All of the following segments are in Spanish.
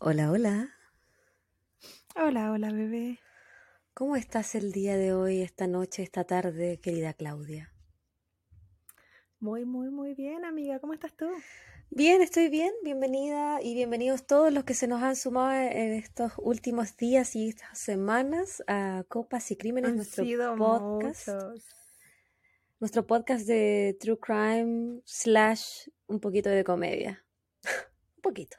Hola, hola. Hola, hola, bebé. ¿Cómo estás el día de hoy, esta noche, esta tarde, querida Claudia? Muy, muy, muy bien, amiga. ¿Cómo estás tú? Bien, estoy bien. Bienvenida y bienvenidos todos los que se nos han sumado en estos últimos días y estas semanas a Copas y Crímenes, Han nuestro sido podcast. muchos. Nuestro podcast de True Crime slash un poquito de comedia. un poquito.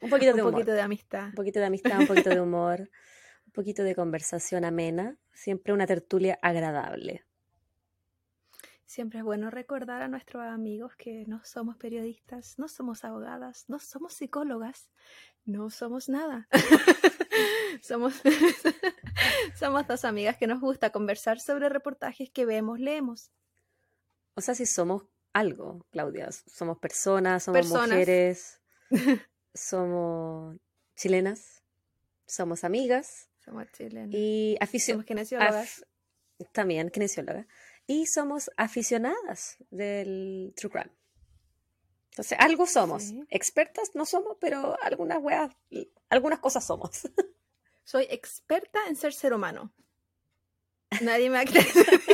Un poquito Un de humor. poquito de amistad. Un poquito de amistad, un poquito de humor, un poquito de conversación amena. Siempre una tertulia agradable. Siempre es bueno recordar a nuestros amigos que no somos periodistas, no somos abogadas, no somos psicólogas, no somos nada. somos, somos dos amigas que nos gusta conversar sobre reportajes que vemos, leemos. O sea, si somos algo, Claudia. Somos personas, somos Personas. mujeres, somos chilenas, somos amigas Somos chilenos. y Somos aficionadas. kinesiólogas. También kinesióloga. Y somos aficionadas del true crime. Entonces, algo somos. Sí. Expertas no somos, pero algunas weas, algunas cosas somos. Soy experta en ser ser humano. Nadie me ha creído.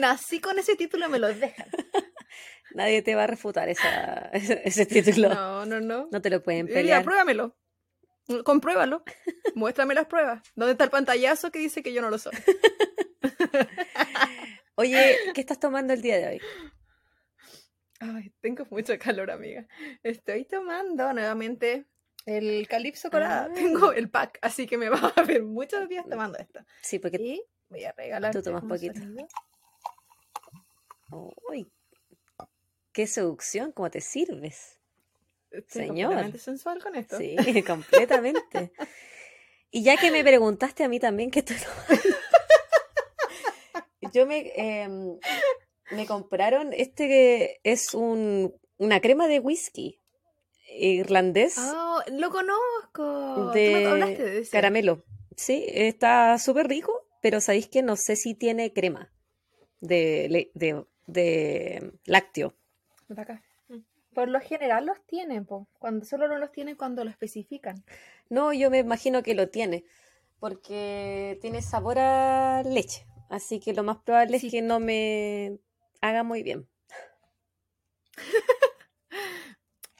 Nací con ese título, me lo dejan. Nadie te va a refutar esa, ese, ese título. No. No, no, no. te lo pueden Mira, pelear. pruébamelo. Compruébalo. Muéstrame las pruebas. ¿Dónde está el pantallazo que dice que yo no lo soy? Oye, ¿qué estás tomando el día de hoy? Ay, tengo mucho calor, amiga. Estoy tomando nuevamente el Calipso Colada. Ah. Tengo el pack, así que me va a ver muchos días tomando esto. Sí, porque Y voy a regalar. Tú tomas poquito. Uy, qué seducción, cómo te sirves. Estoy Señor. completamente sensual con esto. Sí, completamente. Y ya que me preguntaste a mí también qué estoy tomando, yo me, em, me compraron este que es un, una crema de whisky irlandés Oh, lo conozco. Tú me hablaste de de ese. caramelo. Sí, está súper rico, pero sabéis que no sé si tiene crema de, de, de lácteo. Acá. Por lo general los tienen, po. Cuando solo no los tienen cuando lo especifican. No, yo me imagino que lo tiene, porque tiene sabor a leche, así que lo más probable Sí. es que no me haga muy bien.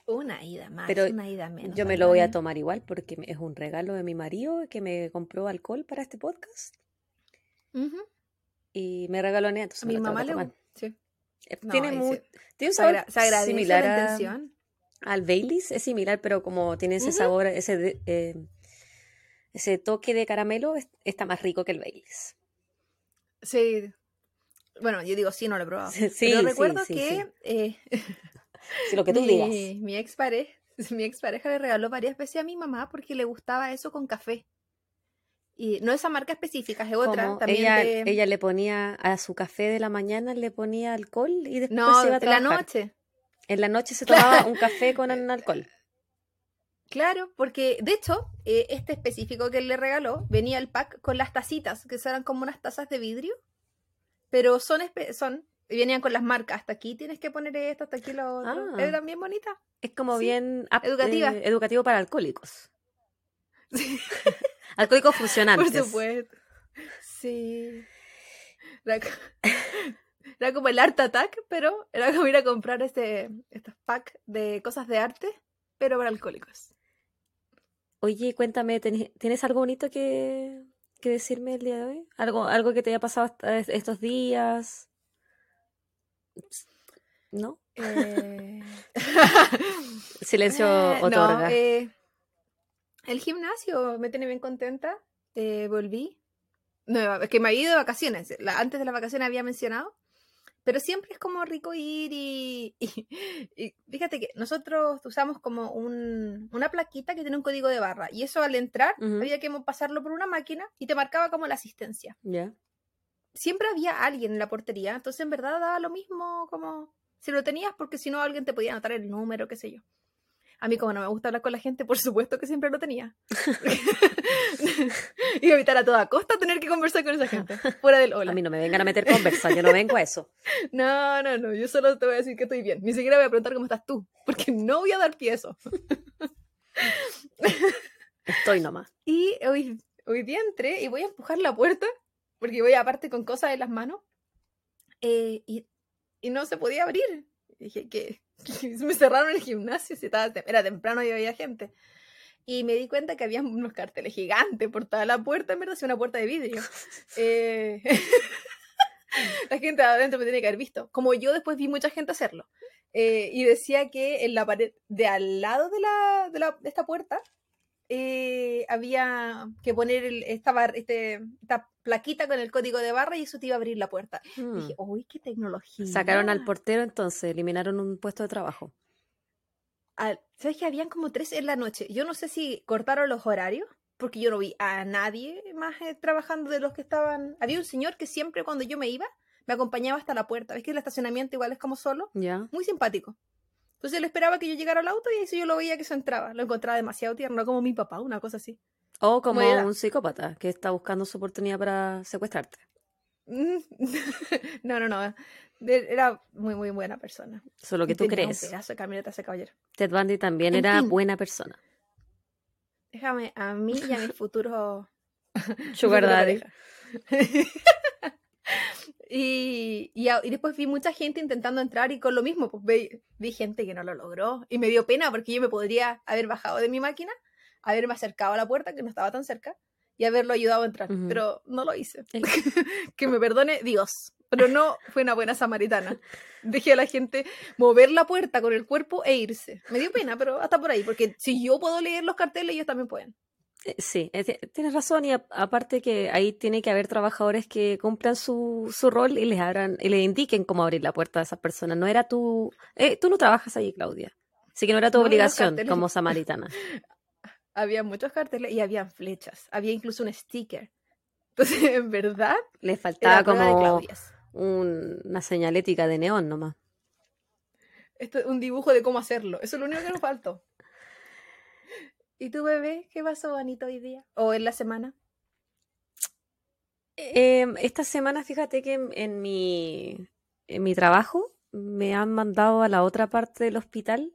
Una ida más, Pero una ida menos. Yo me lo voy a Dani. tomar igual porque es un regalo de mi marido que me compró alcohol para este podcast y me regaló a entonces A me mi mamá le. Sí. Eh, No, tiene, tiene un Se, sabor agra- se agradece similar la a- al Baileys, es similar, pero como tiene ese sabor, ese, de- eh, ese toque de caramelo, es- está más rico que el Baileys. Sí. Bueno, yo digo sí, no lo he probado. Sí, Pero sí, recuerdo sí, que eh, Si lo que tú digas. mi, mi expareja, mi expareja le regaló varias veces a mi mamá porque le gustaba eso con café. Y no esa marca específica, es otra. Como También ella, de- ella le ponía a su café de la mañana, le ponía alcohol y después No, se iba a de la trabajar. noche. En la noche se tomaba un café con alcohol. Claro, porque de hecho, eh, este específico que él le regaló venía el pack con las tacitas, que eran como unas tazas de vidrio, pero son, son venían con las marcas. Hasta aquí tienes que poner esto, hasta aquí lo otro. Ah. Eran bien bonitas. Es como Sí, bien educativa. eh, educativo para alcohólicos. Alcohólicos Por funcionantes. supuesto. Sí. Era, co- era como el Art Attack, pero era como ir a comprar este, estos packs de cosas de arte, pero para alcohólicos. Oye, cuéntame, ¿tenés- ¿tienes algo bonito que, que decirme el día de hoy? ¿Algo, algo que te haya pasado estos días? ¿No? Eh, Silencio Eh, no, otorga. eh, el gimnasio me tiene bien contenta. Eh, volví. No, es que me había ido de vacaciones. La- antes de las vacaciones había mencionado. Pero siempre es como rico ir y, y- y fíjate que nosotros usamos como un- una plaquita que tiene un código de barra. Y eso al entrar había que pasarlo por una máquina y te marcaba como la asistencia. Ya. Siempre había alguien en la portería. Entonces en verdad daba lo mismo como si lo tenías porque si no alguien te podía anotar el número, qué sé yo. A mí, como no me gusta hablar con la gente, por supuesto que siempre lo tenía. y evitar a toda costa tener que conversar con esa gente, fuera del hola. A mí no me vengan a meter conversa, yo no vengo a eso. No, no, no, yo solo te voy a decir que estoy bien. Ni siquiera voy a preguntar cómo estás tú, porque no voy a dar pie a eso. Estoy nomás. Y hoy, hoy día entré y voy a empujar la puerta, porque voy aparte con cosas en las manos, eh, y, y no se podía abrir. dije que me cerraron el gimnasio, si estaba, era temprano y había gente. Y me di cuenta que había unos carteles gigantes por toda la puerta, en verdad, es una puerta de vidrio. Eh, la gente adentro me tiene que haber visto. Como yo después vi mucha gente hacerlo. Eh, y decía que en la pared de al lado de, la, de, la, de esta puerta eh, había que poner el, esta, este, esta plaquita con el código de barra y eso te iba a abrir la puerta. Hmm. Dije, uy, qué tecnología. Sacaron al portero entonces, eliminaron un puesto de trabajo. Al- ¿Sabes que habían como tres en la noche? Yo no sé si cortaron los horarios, porque yo no vi a nadie más eh, trabajando de los que estaban. Había un señor que siempre cuando yo me iba, me acompañaba hasta la puerta. ¿Ves que el estacionamiento igual es como solo? ¿Ya? Muy simpático. Entonces él esperaba que yo llegara al auto y así yo lo veía que se entraba. Lo encontraba demasiado tierno, como mi papá, una cosa así. O como un psicópata que está buscando su oportunidad para secuestrarte. Mm. no, no, no. Era muy, muy buena persona. Eso es lo que tú Tenía crees. Un pedazo de camioneta ese caballero. Ted Bundy también En era fin. buena persona. Déjame a mí y a mi futuro Sugar Daddy. y, y, después vi mucha gente intentando entrar y con lo mismo, pues vi, vi gente que no lo logró. Y me dio pena porque yo me podría haber bajado de mi máquina, haberme acercado a la puerta, que no estaba tan cerca, y haberlo ayudado a entrar. Pero no lo hice. Que me perdone Dios. Pero no fue una buena samaritana. Dejé a la gente mover la puerta con el cuerpo e irse. Me dio pena, pero hasta por ahí. Porque si yo puedo leer los carteles, ellos también pueden. Eh, Sí, eh, ti- tienes razón y a- aparte que ahí tiene que haber trabajadores que cumplan su, su rol y les abran y les indiquen cómo abrir la puerta a esas personas. No era tu, eh, tú no trabajas ahí, Claudia. Así que no era tu No, y los obligación carteles- como samaritana. Había muchos carteles y habían flechas. Había incluso un sticker. Entonces, en verdad, Les era faltaba prueba de como Claudias. un- una señalética de neón nomás. Esto es un dibujo de cómo hacerlo. Eso es lo único que nos faltó. ¿Y tu bebé? ¿Qué pasó bonito hoy día? ¿O en la semana? Em, esta semana, fíjate que en, mi, en mi trabajo me han mandado a la otra parte del hospital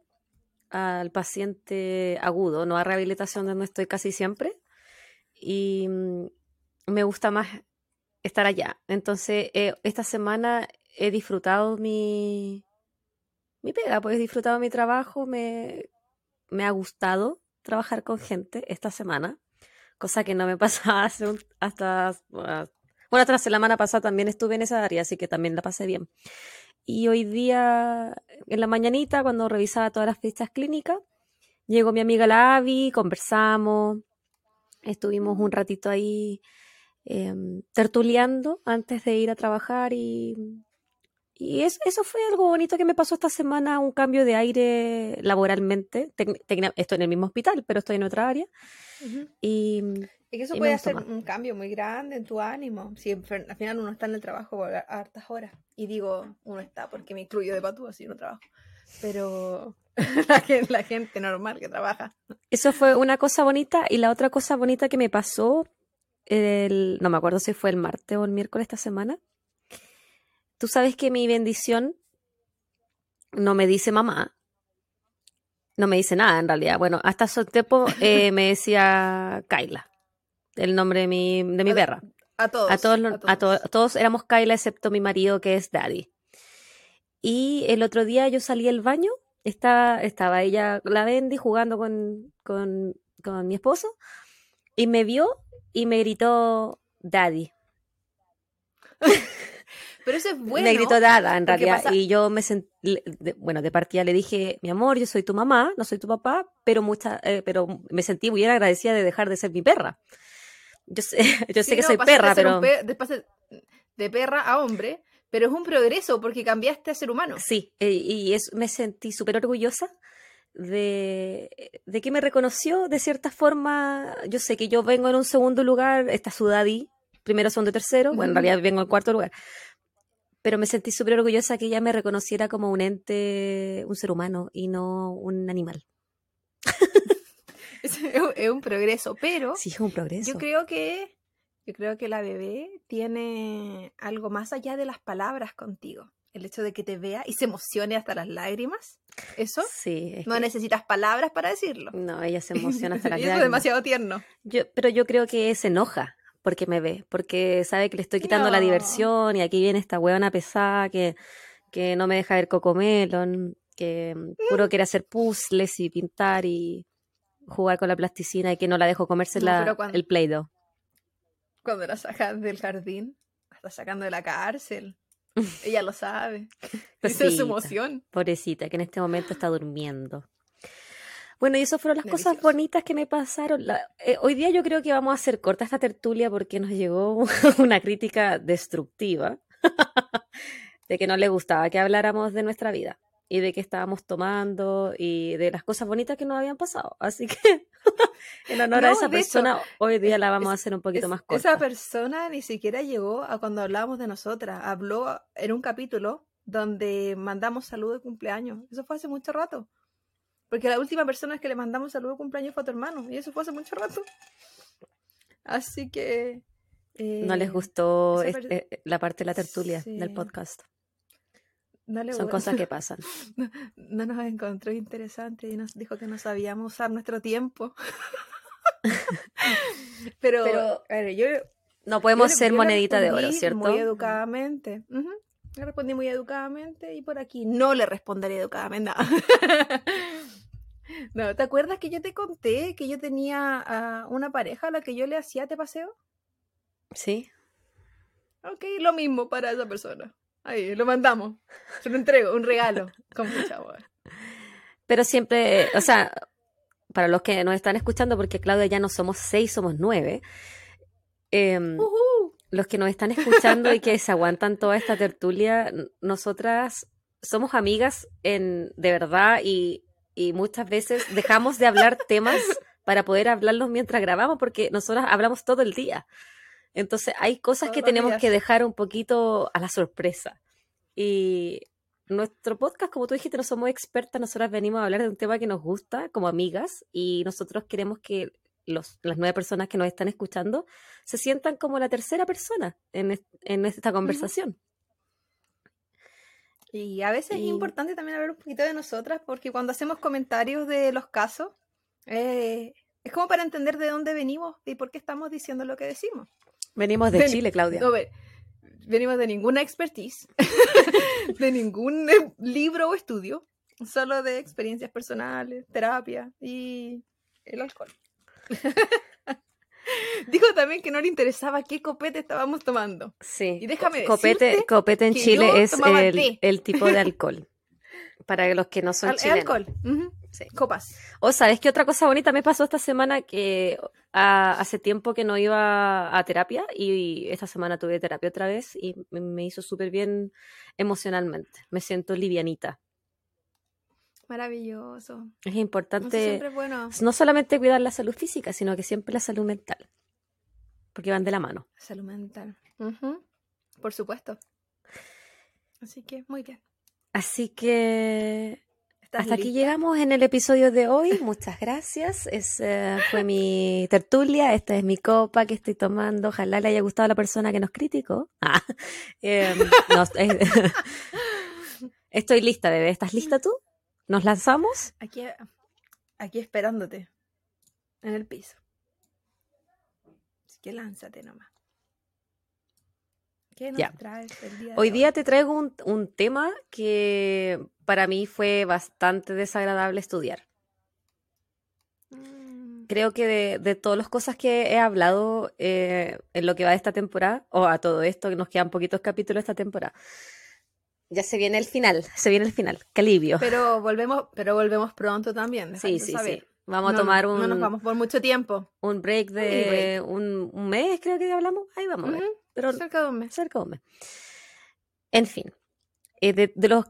al paciente agudo, no a rehabilitación donde estoy casi siempre. Y mm, me gusta más estar allá. Entonces, eh, esta semana he disfrutado mi, mi pega, pues he disfrutado mi trabajo, me, me ha gustado trabajar con gente esta semana, cosa que no me pasaba hace un- hasta, ah, bueno, hasta la semana pasada también estuve en esa área, así que también la pasé bien. Y hoy día, en la mañanita, cuando revisaba todas las fichas clínicas, llegó mi amiga la Avi, conversamos, estuvimos un ratito ahí em, tertuleando antes de ir a trabajar y, y es- eso fue algo bonito que me pasó esta semana, un cambio de aire laboralmente. Estoy en el mismo hospital, pero estoy en otra área. Y Es que eso puede hacer más. un cambio muy grande en tu ánimo. Si al final uno está en el trabajo por hartas horas. Y digo, uno está porque me incluyo de patúa si no trabajo. Pero la gente, la gente normal que trabaja. Eso fue una cosa bonita y la otra cosa bonita que me pasó, el, no me acuerdo si fue el martes o el miércoles esta semana. Tú sabes que mi bendición no me dice mamá, no me dice nada en realidad. Bueno, hasta hace tiempo eh, me decía Kaila, el nombre de mi, de mi A- perra. A todos. A todos, a to- todos éramos Kyla excepto mi marido que es Daddy. Y el otro día yo salí al baño, estaba, estaba ella, la Bendy, jugando con, con, con mi esposo, y me vio y me gritó Daddy. Pero eso es bueno. me gritó Dada, en realidad. pasa- Y yo me sentí, bueno, de partida le dije, mi amor, yo soy tu mamá, no soy tu papá, pero, mucha, eh, pero me sentí muy agradecida de dejar de ser mi perra. Yo sé, yo sé Sí, que no, soy perra, ser pero... un pe- de, de perra a hombre, pero es un progreso porque cambiaste a ser humano. Sí, eh, y es, me sentí súper orgullosa de, de que me reconoció de cierta forma. Yo sé que yo vengo en un segundo lugar, está su daddy, primero, segundo tercero. Bueno, en realidad vengo en cuarto lugar. Pero me sentí súper orgullosa que ella me reconociera como un ente, un ser humano y no un animal. es, es un progreso, pero Sí, es un progreso. yo creo que yo creo que la bebé tiene algo más allá de las palabras contigo. El hecho de que te vea y se emocione hasta las lágrimas. Eso Sí, es no que- necesitas palabras para decirlo. no, ella se emociona hasta las eso es lágrimas. demasiado tierno. Yo, pero yo creo que se enoja porque me ve, porque sabe que le estoy quitando la diversión y aquí viene esta huevona pesada que, que no me deja ver Cocomelon, que mm, puro quiere hacer puzzles y pintar y jugar con la plasticina y que no la dejo comerse No, la- pero cuando- el Play-Doh. Cuando la sacas del jardín, la estás sacando de la cárcel. Ella lo sabe. Esa es su emoción. Pobrecita, que en este momento está durmiendo. Bueno, y esas fueron las cosas bonitas que me pasaron. La- eh, hoy día yo creo que vamos a hacer corta esta tertulia porque nos llegó una crítica destructiva de que no le gustaba que habláramos de nuestra vida y de que estábamos tomando y de las cosas bonitas que nos habían pasado. Así que en honor a No, esa de hecho, persona, hoy día la vamos a hacer un poquito Es- más corta. Esa persona ni siquiera llegó a cuando hablábamos de nosotras. Habló en un capítulo donde mandamos saludo de cumpleaños. Eso fue hace mucho rato. Porque la última persona que le mandamos saludo de cumpleaños fue a tu hermano. Y eso fue hace mucho rato. Así que. no les eh, gustó eh, la parte de la tertulia Sí. del podcast. no Son cosas que pasan. no, no nos encontró interesante y nos dijo que no sabíamos usar nuestro tiempo. Pero, Pero a ver, yo, No podemos yo ser yo monedita de oro, ¿cierto? Muy educadamente. Ujú. Le respondí muy educadamente y por aquí no le responderé educadamente. No, No, ¿te acuerdas que yo te conté que yo tenía a una pareja a la que yo le hacía te paseo? Sí. Ok, lo mismo para esa persona. Ahí, lo mandamos. Se lo entrego, un regalo. Con mucha amor. Pero siempre, o sea, para los que nos están escuchando, porque Claudia ya no somos seis, somos nueve. em, Ujú. Los que nos están escuchando y que se aguantan toda esta tertulia, nosotras somos amigas en de verdad y, y muchas veces dejamos de hablar temas para poder hablarlos mientras grabamos porque nosotras hablamos todo el día. Entonces hay cosas Todos que tenemos días. que dejar un poquito a la sorpresa. Y nuestro podcast, como tú dijiste, no somos expertas, nosotras venimos a hablar de un tema que nos gusta como amigas y nosotros queremos que los, las nueve personas que nos están escuchando se sientan como la tercera persona en, es- en esta conversación. Y a veces Y- es importante también hablar un poquito de nosotras, porque cuando hacemos comentarios de los casos, eh, es como para entender de dónde venimos y por qué estamos diciendo lo que decimos. Venimos de Chile, Claudia. No, ve- venimos de ninguna expertise, de ningún eh, libro o estudio, solo de experiencias personales, terapia y el alcohol. Dijo también que no le interesaba qué copete estábamos tomando. Sí. Y déjame copete, copete en Chile es el, el tipo de alcohol. Para los que no son Al- chilenos. alcohol. Sí. Copas. O sabes qué otra cosa bonita me pasó esta semana que hace tiempo que no iba a terapia y esta semana tuve terapia otra vez y me- me hizo súper bien emocionalmente. Me siento livianita. Maravilloso. Es importante siempre es bueno. no solamente cuidar la salud física, sino que siempre la salud mental. Porque van de la mano. Salud mental. Por supuesto. Así que, muy bien. Así que ¿Estás hasta aquí llegamos en el episodio de hoy. Muchas gracias. Esa fue mi tertulia. Esta es mi copa que estoy tomando. Ojalá le haya gustado a la persona que nos criticó. Ah, em, no, eh, estoy lista, bebé. ¿Estás lista tú? ¿Nos lanzamos? Aquí, aquí esperándote. En el piso. Así que lánzate nomás. ¿Qué nos Ya. traes el día de Hoy día te traigo un, un tema que para mí fue bastante desagradable estudiar. Mm, Creo que de, de todas las cosas que he hablado eh, en lo que va de esta temporada, o a todo esto, que nos quedan poquitos capítulos de esta temporada, ya se viene el final, se viene el final. Qué alivio. Pero volvemos, pero volvemos pronto también. Sí, sí, saber. sí. Vamos No, a tomar un, No nos vamos por mucho tiempo. un break de un, un mes, creo que hablamos. Ahí vamos a ver. Ujú, Pero Cerca de un mes. cerca de un mes. En fin, eh, de, de los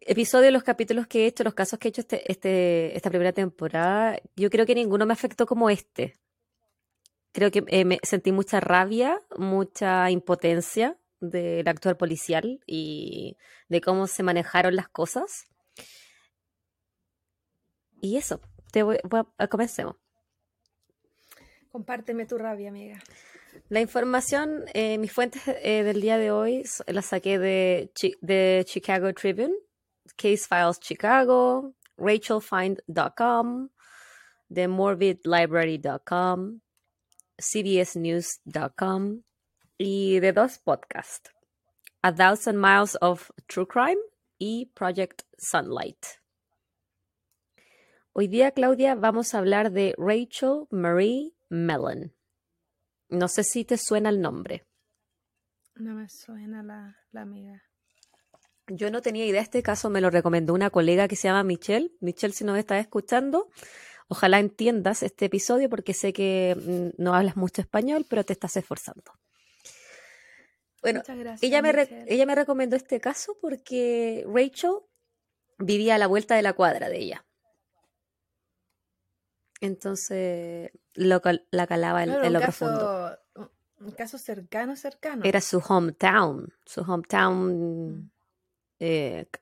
episodios, los capítulos que he hecho, los casos que he hecho este, este, esta primera temporada, yo creo que ninguno me afectó como este. Creo que eh, me sentí mucha rabia, mucha impotencia del actuar policial y de cómo se manejaron las cosas. Y eso, te voy, voy a- comencemos. Compárteme tu rabia, amiga. La información, eh, mis fuentes eh, del día de hoy las saqué de, de Chicago Tribune, Case Files Chicago, RachelFind.com, de MorbidLibrary.com, CBSNews.com y de dos podcasts, A Thousand Miles of True Crime y Project Sunlight. Hoy día, Claudia, vamos a hablar de Rachel Marie Mellon. No sé si te suena el nombre. No me suena la, la amiga. Yo no tenía idea de este caso, me lo recomendó una colega que se llama Michelle. Michelle, si nos estás escuchando, ojalá entiendas este episodio porque sé que mm, no hablas mucho español, pero te estás esforzando. Bueno, gracias. ella me, re- ella me recomendó este caso porque Rachel vivía a la vuelta de la cuadra de ella. Entonces, lo la calaba en, Claro, en un lo profundo. caso, un- un caso cercano, cercano. Era su hometown. Su hometown. eh, c-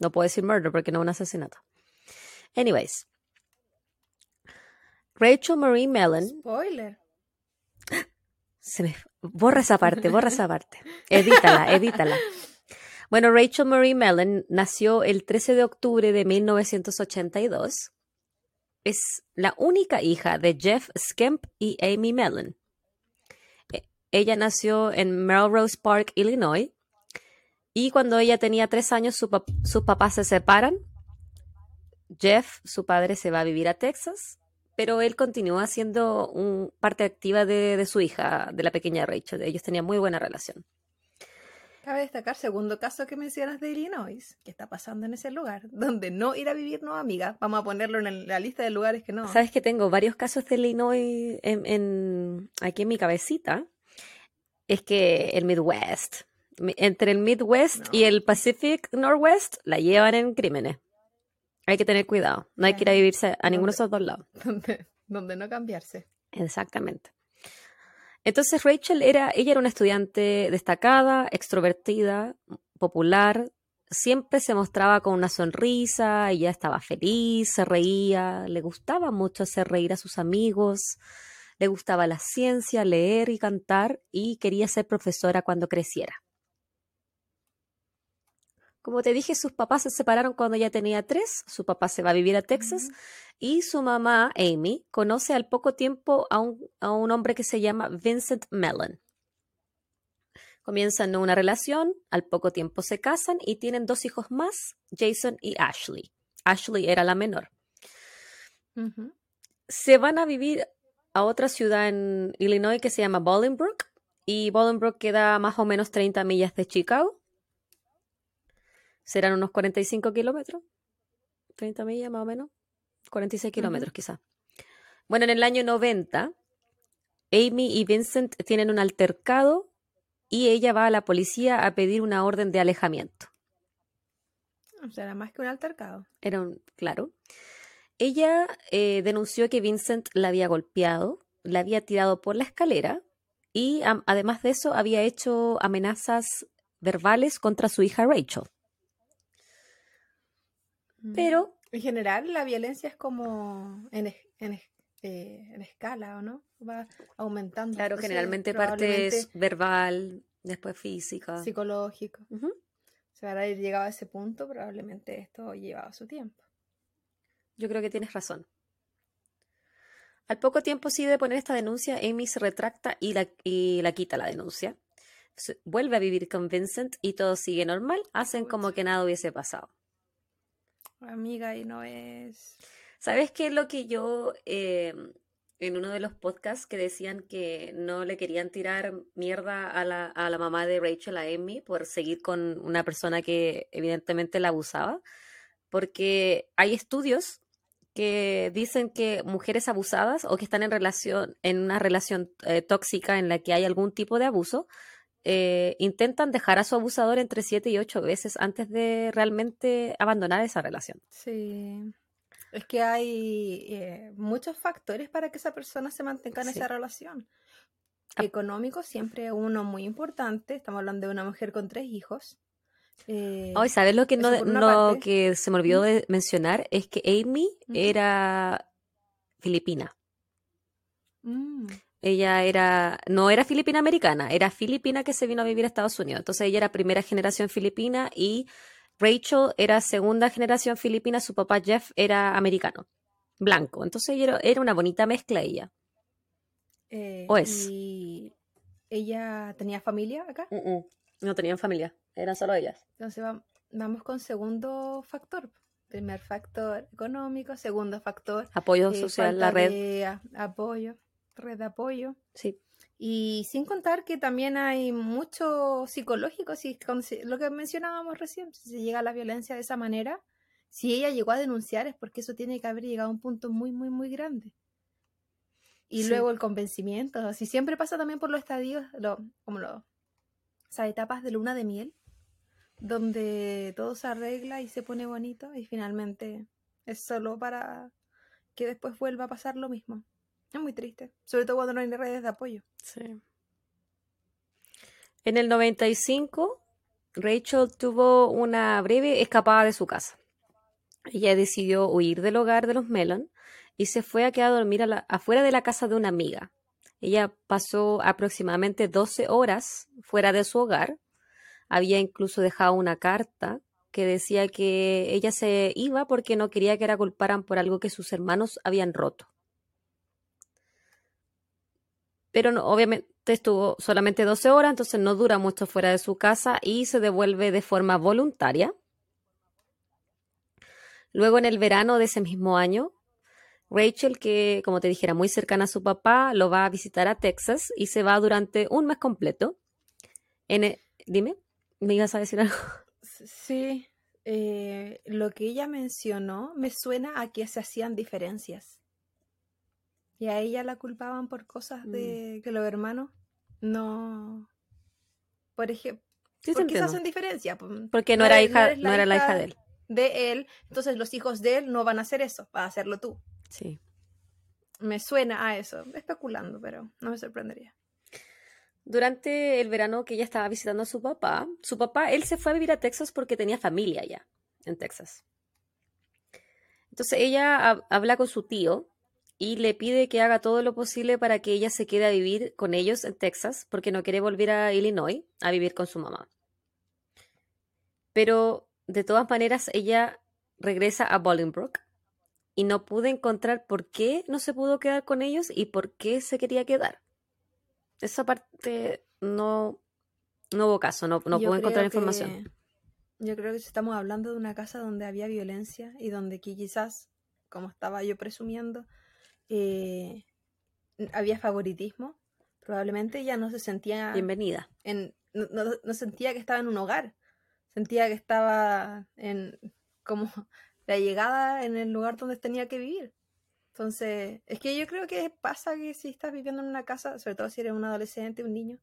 no puedo decir murder porque no es un asesinato. Anyways. Rachel Marie Mellon. Spoiler. Se me, borra esa parte, borra esa parte. Edítala, edítala. Bueno, Rachel Marie Mellon nació el 13 de octubre de 1982. Es la única hija de Jeff Skemp y Amy Mellon. E- Ella nació en Melrose Park, Illinois. Y cuando ella tenía tres años, su pap- sus papás se separan. Jeff, su padre, se va a vivir a Texas, pero él continúa siendo un, parte activa de, de su hija, de la pequeña Rachel. Ellos tenían muy buena relación. Cabe destacar, segundo caso que mencionas de Illinois, que está pasando en ese lugar, donde no ir a vivir no, amiga. Vamos a ponerlo en la lista de lugares que no. Sabes que tengo varios casos de Illinois en, en- aquí en mi cabecita. Es que el Midwest, mi- entre el Midwest y el Pacific Northwest, la llevan en crímenes. Hay que tener cuidado. No hay que ir a vivirse a ninguno de esos dos lados. Donde, donde no cambiarse. Exactamente. Entonces Rachel era, ella era una estudiante destacada, extrovertida, popular, siempre se mostraba con una sonrisa, ella estaba feliz, se reía, le gustaba mucho hacer reír a sus amigos, le gustaba la ciencia, leer y cantar y quería ser profesora cuando creciera. Como te dije, sus papás se separaron cuando ella tenía tres, su papá se va a vivir a Texas y su mamá, Amy, conoce al poco tiempo a un, a un hombre que se llama Vincent Mellon. Comienzan una relación, al poco tiempo se casan y tienen dos hijos más, Jason y Ashley. Ashley era la menor. Se van a vivir a otra ciudad en Illinois que se llama Bolingbrook y Bolingbrook queda más o menos 30 millas de Chicago. Serán unos 45 kilómetros. 30 millas más o menos. 46 kilómetros quizá. Bueno, en el año 90, Amy y Vincent tienen un altercado y ella va a la policía a pedir una orden de alejamiento. O sea, era más que un altercado. Era un, claro. Ella eh, denunció que Vincent la había golpeado, la había tirado por la escalera y además de eso había hecho amenazas verbales contra su hija Rachel. Pero En general, la violencia es como en, en, eh, en escala, ¿o no? Va aumentando. Claro, Entonces, generalmente parte es verbal, después física. psicológico. Ujú. Se habrá llegado a ese punto, probablemente esto llevaba su tiempo. Yo creo que tienes razón. Al poco tiempo sí de poner esta denuncia, Amy se retracta y la, y la quita la denuncia. Se- vuelve a vivir con Vincent y todo sigue normal. Hacen como que nada hubiese pasado. Amiga, y no es. ¿Sabes qué es lo que yo eh, en uno de los podcasts que decían que no le querían tirar mierda a la, a la mamá de Rachel, a Amy, por seguir con una persona que evidentemente la abusaba? Porque hay estudios que dicen que mujeres abusadas o que están en relación, en una relación eh, tóxica en la que hay algún tipo de abuso, eh, intentan dejar a su abusador entre siete y ocho veces antes de realmente abandonar esa relación. Sí. Es que hay eh, muchos factores para que esa persona se mantenga en Sí. esa relación. Ah. Económico siempre uno muy importante. Estamos hablando de una mujer con tres hijos. Eh, Ay, ¿sabes lo que, no, lo que se me olvidó de mencionar? Es que Amy era filipina. mm, Ella era, no era filipina americana, era filipina que se vino a vivir a Estados Unidos. Entonces ella era primera generación filipina y Rachel era segunda generación filipina, su papá Jeff era americano, blanco. Entonces ella era, era una bonita mezcla ella. eh, ¿O es? Y ella tenía familia acá. No tenían familia, eran solo ellas. Entonces va- vamos con segundo factor. Primer factor económico, segundo factor Apoyo eh, social, la red. de a- apoyo, red de apoyo. Sí. Y sin contar que también hay mucho psicológico, si, lo que mencionábamos recién, si se llega a la violencia de esa manera, si ella llegó a denunciar es porque eso tiene que haber llegado a un punto muy, muy, muy grande. Y Sí. luego el convencimiento, así siempre pasa también por los estadios, lo- como lo, esas etapas de luna de miel, donde todo se arregla y se pone bonito y finalmente es solo para que después vuelva a pasar lo mismo. Es muy triste, sobre todo cuando no hay redes de apoyo. Sí. En el 95, Rachel tuvo una breve escapada de su casa. Ella decidió huir del hogar de los Mellon y se fue a quedar a dormir a la- afuera de la casa de una amiga. Ella pasó aproximadamente 12 horas fuera de su hogar. Había incluso dejado una carta que decía que ella se iba porque no quería que la culparan por algo que sus hermanos habían roto. Pero no, obviamente estuvo solamente 12 horas, entonces no dura mucho fuera de su casa y se devuelve de forma voluntaria. Luego, en el verano de ese mismo año, Rachel, que como te dijera muy cercana a su papá, lo va a visitar a Texas y se va durante un mes completo. En e- dime, ¿me ibas a decir algo? Sí, eh, lo que ella mencionó me suena a que se hacían diferencias. Y a ella la culpaban por cosas de que los hermanos no... Por ejemplo, Sí, ¿por qué se hacen diferencias? Po- Porque no era hija, no era la hija de él. de él, entonces los hijos de él no van a hacer eso, vas a hacerlo tú. Sí. Me suena a eso, especulando, pero no me sorprendería. Durante el verano que ella estaba visitando a su papá, su papá, él se fue a vivir a Texas porque tenía familia allá en Texas. Entonces ella hab- habla con su tío y le pide que haga todo lo posible para que ella se quede a vivir con ellos en Texas porque no quiere volver a Illinois a vivir con su mamá. Pero de todas maneras ella regresa a Bolingbrook y no pude encontrar por qué no se pudo quedar con ellos y por qué se quería quedar. Esa parte no, no hubo caso, no, no pude encontrar información. yo creo que estamos hablando de una casa donde había violencia y donde aquí quizás, como estaba yo presumiendo, eh, había favoritismo, probablemente ella no se sentía Bienvenida. en, no, no- no sentía que estaba en un hogar, sentía que estaba en como la llegada en el lugar donde tenía que vivir. Entonces, es que yo creo que pasa que si estás viviendo en una casa, sobre todo si eres un adolescente, un niño,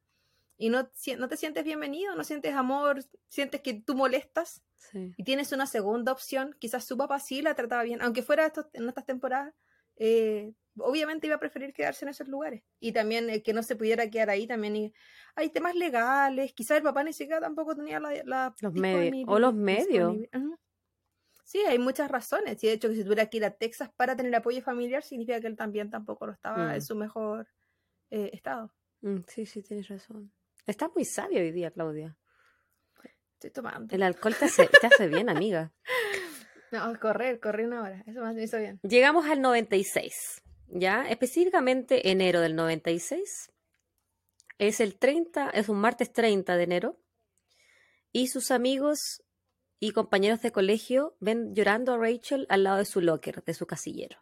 y no, si- no te sientes bienvenido, no sientes amor, sientes que tú molestas Sí. y tienes una segunda opción, quizás su papá sí la trataba bien, aunque fuera en estas temporadas, eh, obviamente iba a preferir quedarse en esos lugares. Y también el que no se pudiera quedar ahí, también y- hay temas legales, quizás el papá ni siquiera tampoco tenía la... la Los medios. O los medios. Sí, hay muchas razones. Y de hecho que si tuviera que ir a Texas para tener apoyo familiar, significa que él también tampoco lo estaba Mm. en su mejor eh, estado. Mm, sí, sí, tienes razón. Estás muy sabia hoy día, Claudia. Estoy tomando. El alcohol te hace, te hace bien, amiga. No, correr, correr una hora. Eso me hizo bien. Llegamos al 96, ¿ya? Específicamente enero del 96. Es el 30, es un martes 30 de enero. Y sus amigos y compañeros de colegio ven llorando a Rachel al lado de su locker, de su casillero.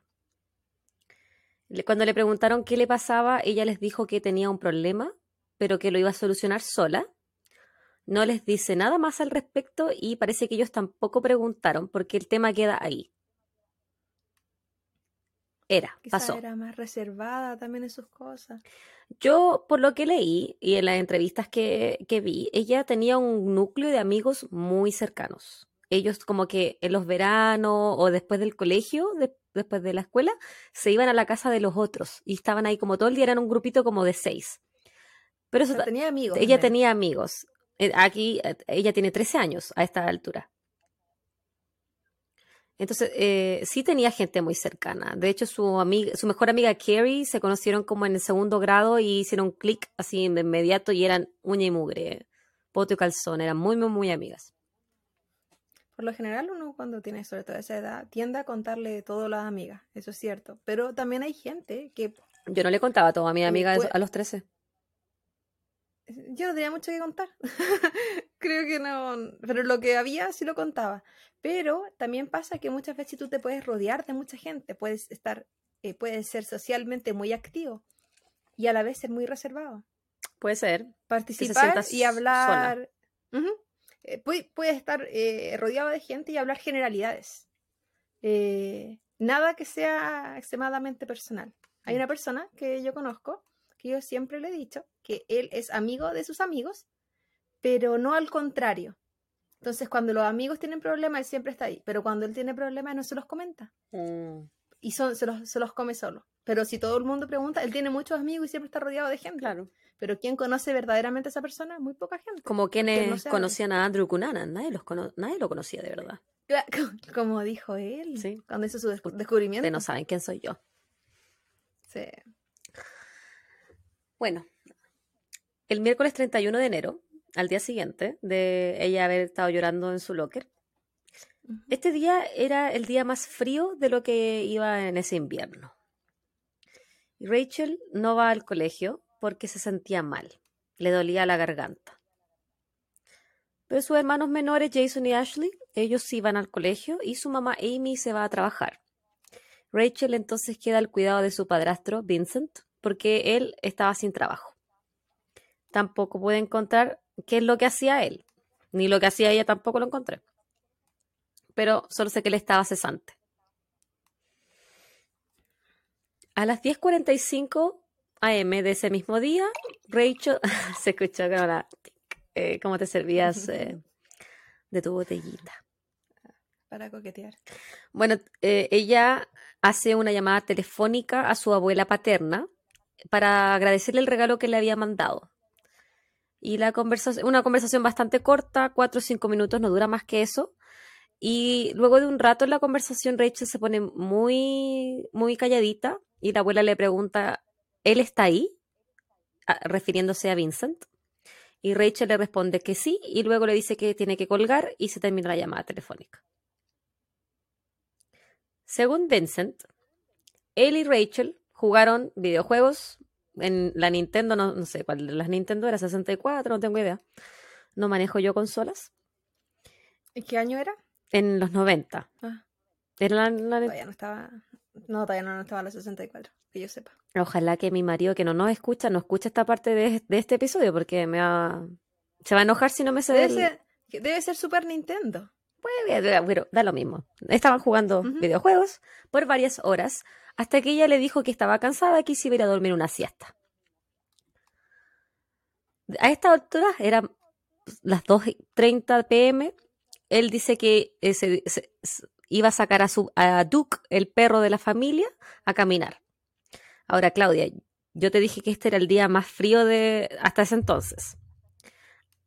Le- Cuando le preguntaron qué le pasaba, ella les dijo que tenía un problema, pero que lo iba a solucionar sola. No les dice nada más al respecto y parece que ellos tampoco preguntaron porque el tema queda ahí. Era, Quizá pasó. era más reservada también en sus cosas. Yo, por lo que leí y en las entrevistas que, que vi, ella tenía un núcleo de amigos muy cercanos. Ellos como que en los veranos o después del colegio, de- después de la escuela, se iban a la casa de los otros y estaban ahí como todo el día, eran un grupito como de seis. Pero O sea, tenía amigos. ella tenía amigos. Eh, Aquí eh, ella tiene 13 años a esta altura. Entonces, eh, sí tenía gente muy cercana. De hecho, su amiga, su mejor amiga Carrie se conocieron como en el segundo grado y hicieron clic así de inmediato y eran uña y mugre, poto y calzón, eran muy, muy, muy amigas. Por lo general, uno cuando tiene sobre todo esa edad tiende a contarle todo a las amigas, eso es cierto. Pero también hay gente que Yo no le contaba todo a mi amiga pues- a los 13. Yo no tenía mucho que contar. Creo que no, pero lo que había sí lo contaba. Pero también pasa que muchas veces tú te puedes rodear de mucha gente, puedes estar, eh, puedes ser socialmente muy activo y a la vez ser muy reservado. Puede ser. Participar y hablar. Ujú. Eh, puede- puedes estar eh, rodeado de gente y hablar generalidades. Eh, nada que sea extremadamente personal. Hay Mm. una persona que yo conozco que yo siempre le he dicho que él es amigo de sus amigos, pero no al contrario. Entonces, cuando los amigos tienen problemas, él siempre está ahí, pero cuando él tiene problemas, no se los comenta Mm, y son, se, los, se los come solo. Pero si todo el mundo pregunta, él tiene muchos amigos y siempre está rodeado de gente. claro. Pero ¿quién conoce verdaderamente a esa persona? Muy poca gente. Como quienes no conocían a Andrew Cunanan, nadie, los cono- nadie lo conocía de verdad. Como dijo él Sí. cuando hizo su descu- descubrimiento. Ustedes no saben quién soy yo. Sí. Bueno, el miércoles 31 de enero, al día siguiente de ella haber estado llorando en su locker, este día era el día más frío de lo que iba en ese invierno. Rachel no va al colegio porque se sentía mal, le dolía la garganta. Pero sus hermanos menores, Jason y Ashley, ellos sí van al colegio y su mamá Amy se va a trabajar. Rachel entonces queda al cuidado de su padrastro, Vincent, porque él estaba sin trabajo. Tampoco pude encontrar qué es lo que hacía él, ni lo que hacía ella tampoco lo encontré. Pero solo sé que él estaba cesante. A las 10.45 am de ese mismo día, Rachel se escuchó la tic, eh, cómo te servías eh, de tu botellita. Para coquetear. Bueno, eh, ella hace una llamada telefónica a su abuela paterna para agradecerle el regalo que le había mandado. Y la conversación, una conversación bastante corta, cuatro o cinco minutos, no dura más que eso. Y luego de un rato en la conversación, Rachel se pone muy, muy calladita y la abuela le pregunta, ¿él está ahí? Ah, refiriéndose a Vincent. Y Rachel le responde que sí y luego le dice que tiene que colgar y se termina la llamada telefónica. Según Vincent, él y Rachel jugaron videojuegos en la Nintendo, no, no sé cuál de las Nintendo era, 64, no tengo idea. No manejo yo consolas. ¿Y qué año era? En los 90. Ah, Era la- la- todavía no estaba. No, todavía no, no estaba la 64, que yo sepa. Ojalá que mi marido que no nos escucha, no escuche esta parte de, de este episodio porque me va, se va a enojar si no me se Debe ser, debe ser Super Nintendo. Bueno, da lo mismo. Estaban jugando videojuegos por varias horas hasta que ella le dijo que estaba cansada y se iba a ir a dormir una siesta. A esta altura eran las 2.30 pm. Él dice que eh, se- iba a sacar a, su, a Duke, el perro de la familia, a caminar. Ahora, Claudia, yo te dije que este era el día más frío de hasta ese entonces.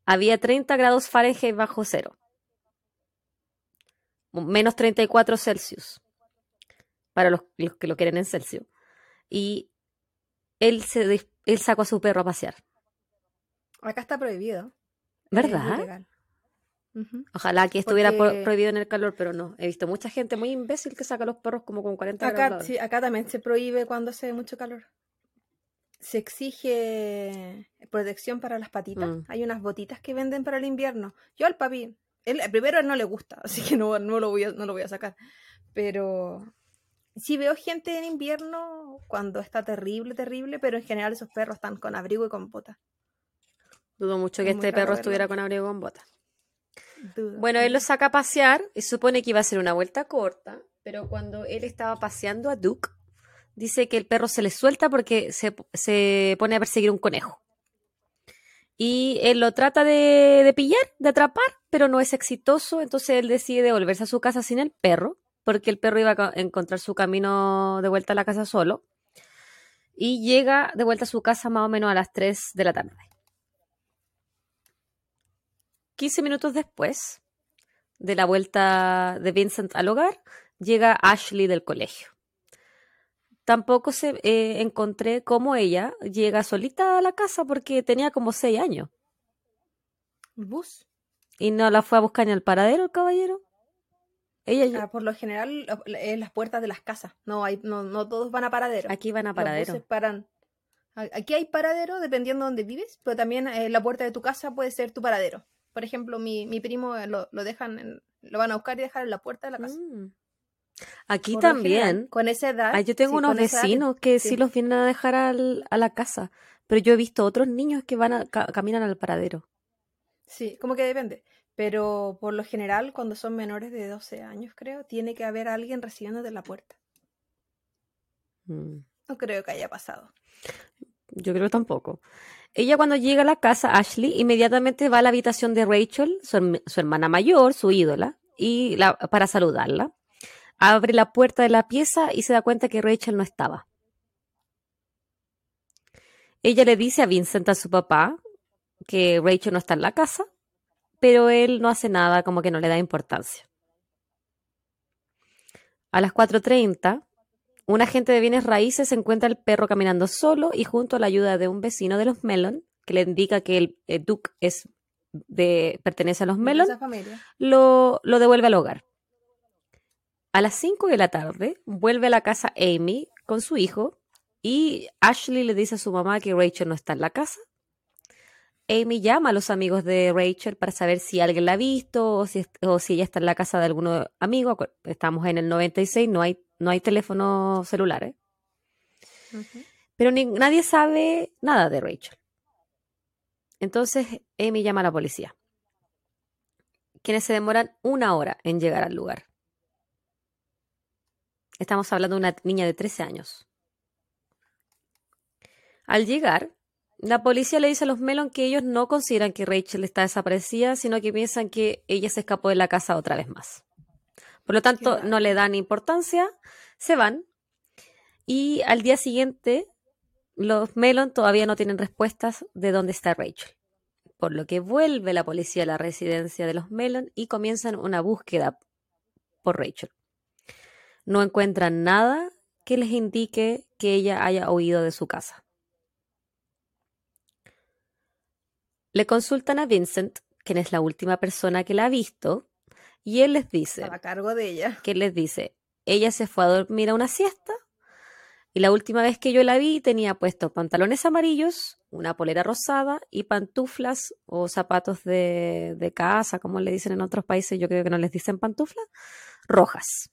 Había 30 grados Fahrenheit bajo cero menos 34 Celsius, para los, los que lo quieren en Celsius. Y él, se, él sacó a su perro a pasear. Acá está prohibido. ¿Verdad? Ojalá que estuviera pro- prohibido en el calor, pero no. He visto mucha gente muy imbécil que saca a los perros como con 40 grados. la Acá, sí, acá también se prohíbe cuando hace mucho calor. Se exige protección para las patitas. Mm. Hay unas botitas que venden para el invierno. Yo al papi, él primero no le gusta, así que no, no, lo voy a, no lo voy a sacar. Pero sí veo gente en invierno cuando está terrible, terrible, pero en general esos perros están con abrigo y con botas. Dudo mucho que Es este perro verlo. estuviera con abrigo con botas. Dudo. Bueno, él lo saca a pasear y supone que iba a ser una vuelta corta, pero cuando él estaba paseando a Duke, dice que el perro se le suelta porque se, se pone a perseguir un conejo. Y él lo trata de, de pillar, de atrapar, pero no es exitoso, entonces él decide devolverse a su casa sin el perro, porque el perro iba a co- encontrar su camino de vuelta a la casa solo. Y llega de vuelta a su casa más o menos a las 3 de la tarde. 15 minutos después de la vuelta de Vincent al hogar, llega Ashley del colegio. Tampoco se eh, encontré cómo ella llega solita a la casa porque tenía como 6 años. ¿El bus? ¿Y no la fue a buscar en el paradero el caballero? Ella... Ah, por lo general, en las puertas de las casas. No, hay, no, no todos van a paradero. Aquí van a paradero. Paran. Aquí hay paradero dependiendo de dónde vives, pero también en eh, la puerta de tu casa puede ser tu paradero. Por ejemplo, mi, mi primo eh, lo, lo dejan, lo van a buscar y dejar en la puerta de la casa. Mm. Aquí también. con esa edad. Ah, yo tengo unos vecinos que sí. los vienen a dejar al, a la casa, pero yo he visto otros niños que van a, caminan al paradero. Sí, como que depende. Pero por lo general, cuando son menores de 12 años, creo, tiene que haber alguien recibiéndote la puerta. Mm. No creo que haya pasado. Yo creo tampoco. Ella cuando llega a la casa, Ashley, inmediatamente va a la habitación de Rachel, su, hermana mayor, su ídola, y la, para saludarla. Abre la puerta de la pieza y se da cuenta que Rachel no estaba. Ella le dice a Vincent, a su papá, que Rachel no está en la casa pero él no hace nada, como que no le da importancia. A las 4.30, un agente de bienes raíces encuentra al perro caminando solo y junto a la ayuda de un vecino de los Mellon, que le indica que el, Duke es de, pertenece a los Mellon, lo, lo devuelve al hogar. A las 5 de la tarde, vuelve a la casa Amy con su hijo y Ashley le dice a su mamá que Rachel no está en la casa Amy llama a los amigos de Rachel para saber si alguien la ha visto o si, si ella está en la casa de algún amigo. Estamos en el 96, no hay, no hay teléfono celular. ¿eh? Pero nadie sabe nada de Rachel. Entonces Amy llama a la policía, quienes se demoran una hora en llegar al lugar. Estamos hablando de una niña de 13 años. Al llegar, la policía le dice a los Melon que ellos no consideran que Rachel está desaparecida, sino que piensan que ella se escapó de la casa otra vez más. Por lo tanto, no le dan importancia, se van. Y al día siguiente, los Melon todavía no tienen respuestas de dónde está Rachel. Por lo que vuelve la policía a la residencia de los Melon y comienzan una búsqueda por Rachel. No encuentran nada que les indique que ella haya huido de su casa. Le consultan a Vincent, quien es la última persona que la ha visto, y él les dice... A cargo de ella. Que les dice, ella se fue a dormir a una siesta y la última vez que yo la vi tenía puestos pantalones amarillos, una polera rosada y pantuflas o zapatos de, de, casa, como le dicen en otros países, yo creo que no les dicen pantuflas, rojas.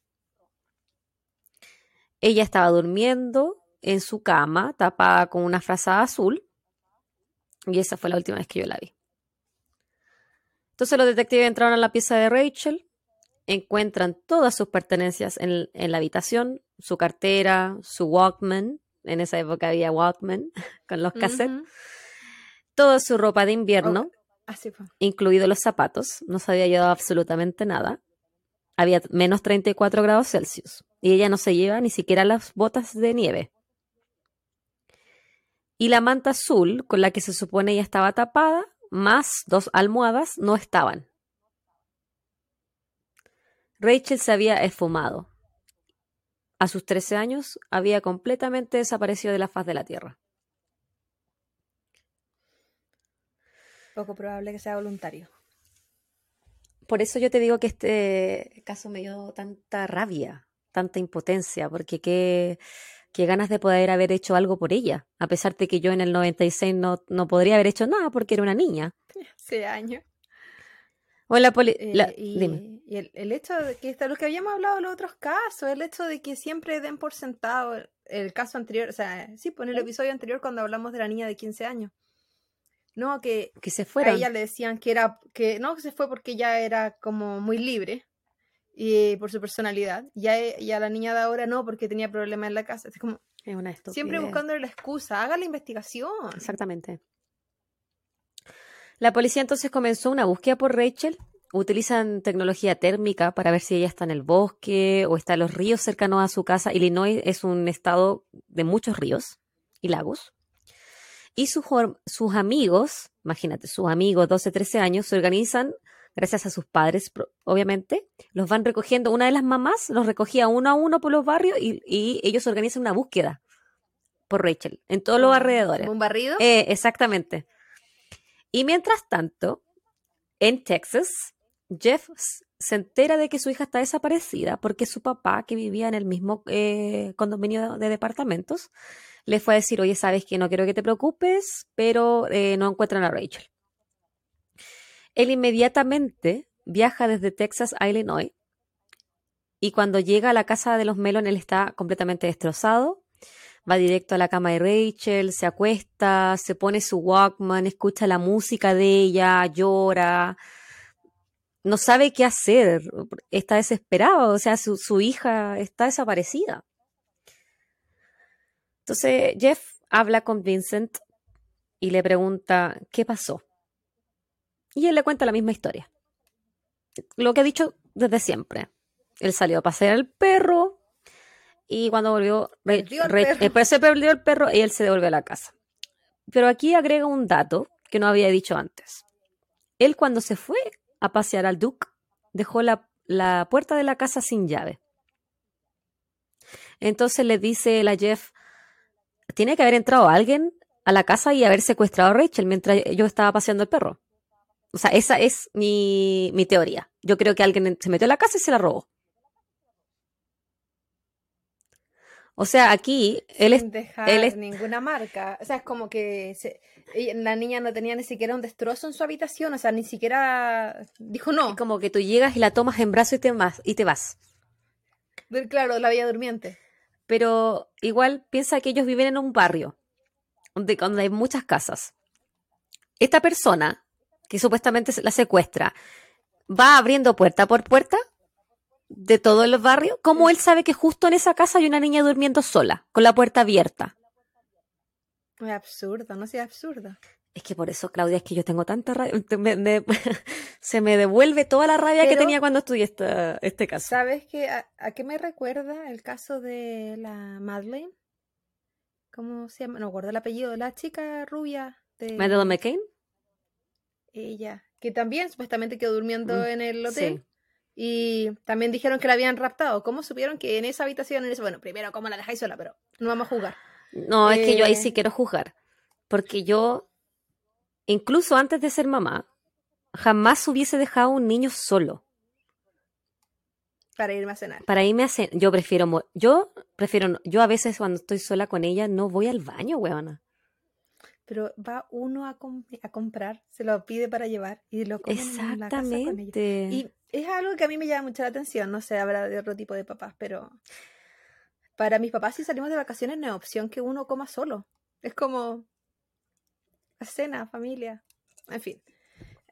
Ella estaba durmiendo en su cama, tapada con una frazada azul, y esa fue la última vez que yo la vi. Entonces los detectives entraron a la pieza de Rachel, encuentran todas sus pertenencias en, la habitación, su cartera, su Walkman, en esa época había Walkman con los cassettes, toda su ropa de invierno, incluidos los zapatos, no se había llevado absolutamente nada. Había menos 34 grados Celsius. Y ella no se lleva ni siquiera las botas de nieve y la manta azul con la que se supone ella estaba tapada, más dos almohadas, no estaban. Rachel se había esfumado. A sus 13 años había completamente desaparecido de la faz de la Tierra. Poco probable que sea voluntario. Por eso yo te digo que este caso me dio tanta rabia, tanta impotencia, porque qué qué ganas de poder haber hecho algo por ella, a pesar de que yo en el 96 no, no podría haber hecho nada porque era una niña. Hace años. O la poli eh, y, el, hecho de que está lo que habíamos hablado en los otros casos, el hecho de que siempre den por sentado el, caso anterior, o sea, sí, pues en el episodio anterior cuando hablamos de la niña de 15 años. No, que, que se fuera. A ella le decían que era, que no, que se fue porque ya era como muy libre y por su personalidad. Ya, ya la niña de ahora no, porque tenía problemas en la casa. Es como, es una siempre buscando la excusa, haga la investigación. Exactamente. La policía entonces comenzó una búsqueda por Rachel. Utilizan tecnología térmica para ver si ella está en el bosque o está en los ríos cercanos a su casa. Illinois es un estado de muchos ríos y lagos. Y sus, sus amigos, imagínate, sus amigos 12, 13 años, se organizan gracias a sus padres, obviamente, los van recogiendo. Una de las mamás los recogía uno a uno por los barrios y, ellos organizan una búsqueda por Rachel en todos los alrededores. ¿Un barrido? Eh, exactamente. Y mientras tanto, en Texas, Jeff se entera de que su hija está desaparecida porque su papá, que vivía en el mismo eh, condominio de departamentos, le fue a decir, oye, sabes que no quiero que te preocupes, pero eh, no encuentran a Rachel. Él inmediatamente viaja desde Texas a Illinois y cuando llega a la casa de los Melon, él está completamente destrozado. Va directo a la cama de Rachel, se acuesta, se pone su Walkman, escucha la música de ella, llora, no sabe qué hacer, está desesperado, o sea, su, hija está desaparecida. Entonces Jeff habla con Vincent y le pregunta qué pasó. Y él le cuenta la misma historia. Lo que ha dicho desde siempre. Él salió a pasear al perro y cuando volvió, después se perdió el perro y él se devolvió a la casa. Pero aquí agrega un dato que no había dicho antes. Él cuando se fue a pasear al Duke dejó la, la puerta de la casa sin llave. Entonces le dice la Jeff, tiene que haber entrado alguien a la casa y haber secuestrado a Rachel mientras yo estaba paseando el perro. O sea, esa es mi, teoría. Yo creo que alguien se metió a la casa y se la robó. O sea, aquí él es. Dejar ninguna marca. O sea, es como que la niña no tenía ni siquiera un destrozo en su habitación. O sea, ni siquiera dijo no. Es como que tú llegas y la tomas en brazo y te vas. Y te vas. Claro, la vida durmiente pero igual piensa que ellos viven en un barrio donde, hay muchas casas. Esta persona, que supuestamente la secuestra, va abriendo puerta por puerta de todo el barrio. ¿Cómo él sabe que justo en esa casa hay una niña durmiendo sola, con la puerta abierta? Es absurdo, no sea absurdo. Es que por eso, Claudia, es que yo tengo tanta rabia. se me devuelve toda la rabia que tenía cuando estudié este caso. ¿Sabes qué? A, qué me recuerda el caso de la Madeleine? ¿Cómo se llama? No recuerdo el apellido. La chica rubia de. Madeleine McCain. Ella. Que también supuestamente quedó durmiendo mm, en el hotel. Y también dijeron que la habían raptado. ¿Cómo supieron que en esa habitación, en ese... bueno, primero, ¿cómo la dejáis sola? Pero no vamos a jugar. No, es que yo ahí eh, sí quiero jugar. Porque yo incluso antes de ser mamá, jamás hubiese dejado a un niño solo. Para irme a cenar. Para irme a cenar. Yo prefiero, yo prefiero, yo a veces cuando estoy sola con ella no voy al baño, weona. Pero va uno a, comprar, se lo pide para llevar y lo come en la casa con ella. Y es algo que a mí me llama mucho la atención, no sé, habrá de otro tipo de papás, pero para mis papás si salimos de vacaciones no es opción que uno coma solo. Es como, cena, familia. En fin,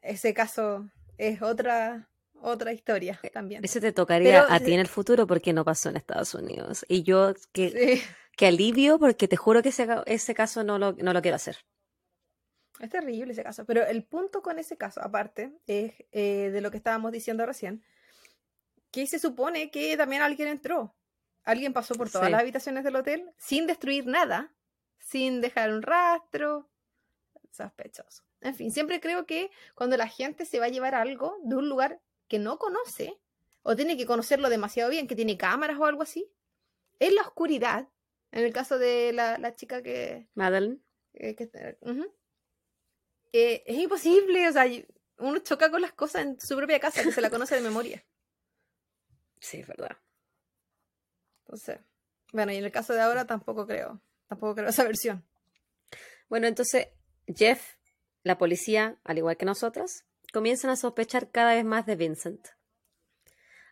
ese caso es otra otra historia eh, también. Ese te tocaría a ti en el futuro porque no pasó en Estados Unidos. Y yo que, que alivio porque te juro que ese, ese caso no lo, no lo quiero hacer. Es terrible ese caso. Pero el punto con ese caso, aparte, es eh, de lo que estábamos diciendo recién, que se supone que también alguien entró. Alguien pasó por todas las habitaciones del hotel sin destruir nada, sin dejar un rastro, sospechoso. En fin, siempre creo que cuando la gente se va a llevar algo de un lugar que no conoce, o tiene que conocerlo demasiado bien, que tiene cámaras o algo así, en la oscuridad, en el caso de la, chica que... Madeline. Eh, eh, es imposible, o sea, uno choca con las cosas en su propia casa, que se la conoce de memoria. Sí, es verdad. Entonces, bueno, y en el caso de ahora tampoco creo, tampoco creo esa versión. Bueno, entonces Jeff, la policía, al igual que nosotros, comienzan a sospechar cada vez más de Vincent.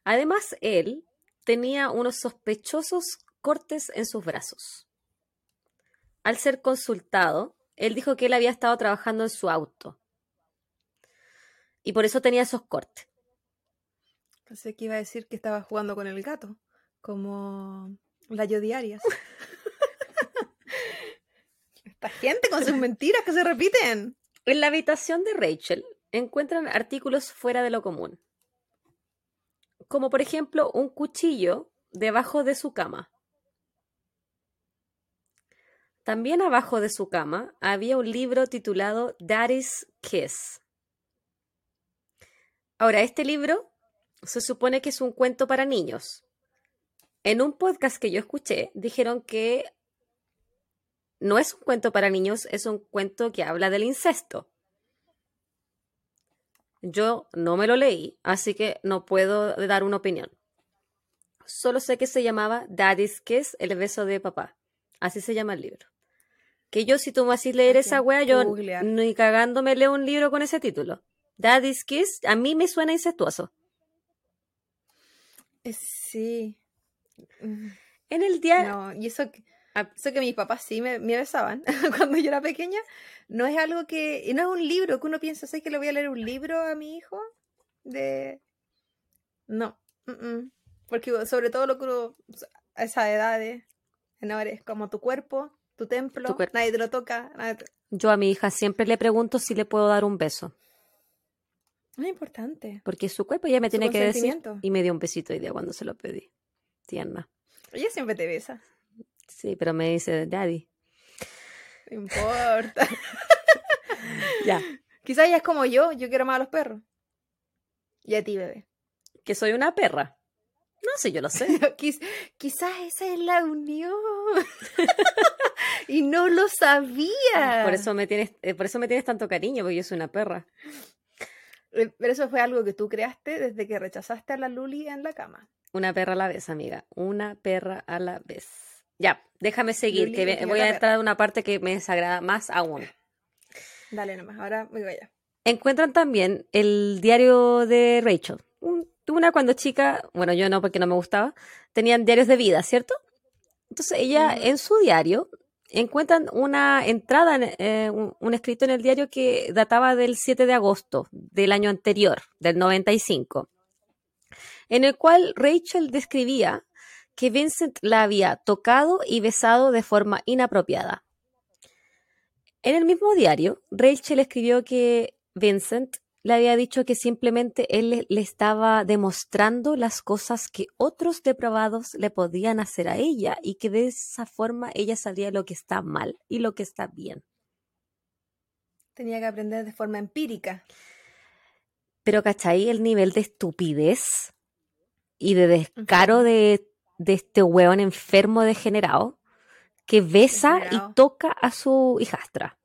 Además, él tenía unos sospechosos cortes en sus brazos. Al ser consultado, él dijo que él había estado trabajando en su auto. Y por eso tenía esos cortes. Pensé que iba a decir que estaba jugando con el gato, como la yo diarias. Esta gente con sus mentiras que se repiten. En la habitación de Rachel encuentran artículos fuera de lo común. Como por ejemplo un cuchillo debajo de su cama. También abajo de su cama había un libro titulado Daddy's Kiss. Ahora, este libro se supone que es un cuento para niños. En un podcast que yo escuché, dijeron que no es un cuento para niños, es un cuento que habla del incesto. Yo no me lo leí, así que no puedo dar una opinión. Solo sé que se llamaba Daddy's Kiss, el beso de papá. Así se llama el libro. Que yo, si tú me haces leer esa wea, yo googlear. ni cagando me leo un libro con ese título. Daddy's Kiss, a mí me suena incestuoso. Eh, Sí. En el día, No, y eso, Ah. eso que mis papás sí me, me besaban cuando yo era pequeña, no es algo que, y no es un libro que uno piensa, ¿sabes que le voy a leer un libro a mi hijo? De... No, mm, mm. porque sobre todo lo que uno, a esa edad de, no eres como tu cuerpo, tu templo, Tu cuerpo. nadie te lo toca, te- yo a mi hija siempre le pregunto si le puedo dar un beso. es importante. Porque su cuerpo ya me tiene que decir. Y me dio un besito hoy día cuando se lo pedí. Tierna. Ella siempre te besa, Sí, pero me dice, daddy. no importa. Ya. Quizás ella es como yo, yo quiero más a los perros. Y a ti, bebé. Que soy una perra. No sé, yo lo sé. Quiz- quizás esa es la unión. y no lo sabía. Por eso me tienes, eh, por eso me tienes tanto cariño, porque yo soy una perra. Eh, Pero eso fue algo que tú creaste desde que rechazaste a la Luli en la cama. Una perra a la vez, amiga. Una perra a la vez. Ya, déjame seguir, Luli, que voy a entrar a una parte que me desagrada más aún. Dale nomás, ahora me voy allá. Encuentran también el diario de Rachel. Un- Una cuando chica, bueno, yo no porque no me gustaba, tenían diarios de vida, ¿cierto? Entonces ella en su diario encuentran una entrada, en, eh, un, un escrito en el diario que databa del 7 de agosto del año anterior, del 95, en el cual Rachel describía que Vincent la había tocado y besado de forma inapropiada. En el mismo diario, Rachel escribió que Vincent le había dicho que simplemente él le, estaba demostrando las cosas que otros depravados le podían hacer a ella y que de esa forma ella sabía lo que está mal y lo que está bien. Tenía que aprender de forma empírica. Pero ¿cachai? El nivel de estupidez y de descaro de, de este hueón enfermo degenerado que besa Degenerado. y toca a su hijastra.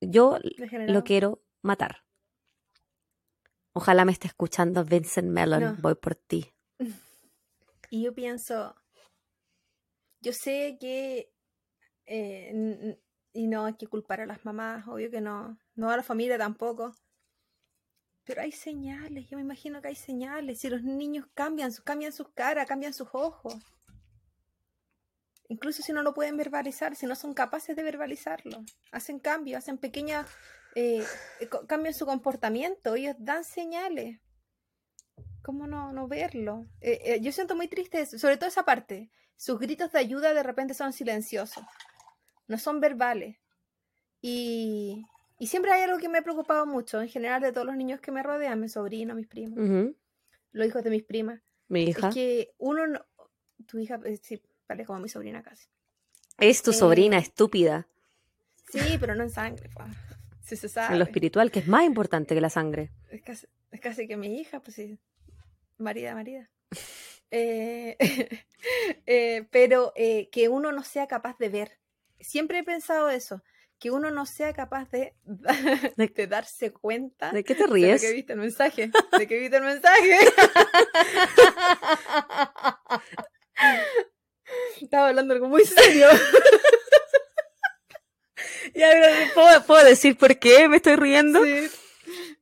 Yo degenerado. lo quiero matar. Ojalá me esté escuchando Vincent Mellon. No. Voy por ti. Y yo pienso, yo sé que, eh, y no hay que culpar a las mamás, obvio que no, no a la familia tampoco, pero hay señales, yo me imagino que hay señales, si los niños cambian, cambian sus caras, cambian sus ojos, incluso si no lo pueden verbalizar, si no son capaces de verbalizarlo, hacen cambios, hacen pequeñas, eh, eh, co- cambian su comportamiento, ellos dan señales. ¿Cómo no, no verlo? Eh, eh, yo siento muy triste sobre todo esa parte. Sus gritos de ayuda de repente son silenciosos, no son verbales. Y, y siempre hay algo que me ha preocupado mucho, en general de todos los niños que me rodean, mis sobrinos, mis primos, los hijos de mis primas. Mi hija. Es que uno no... Tu hija, eh, sí, vale como mi sobrina casi. Es tu eh, sobrina estúpida. Sí, pero no en sangre, pues. Si se sabe. En lo espiritual, que es más importante que la sangre. Es casi, es casi que mi hija, pues sí. Marida, marida. Eh, eh, pero eh, que uno no sea capaz de ver. Siempre he pensado eso, que uno no sea capaz de, de darse cuenta ¿De qué te de ríes? que viste el mensaje. De que viste el mensaje. Estaba hablando algo muy serio. Pero ¿puedo, puedo decir por qué me estoy riendo? Sí.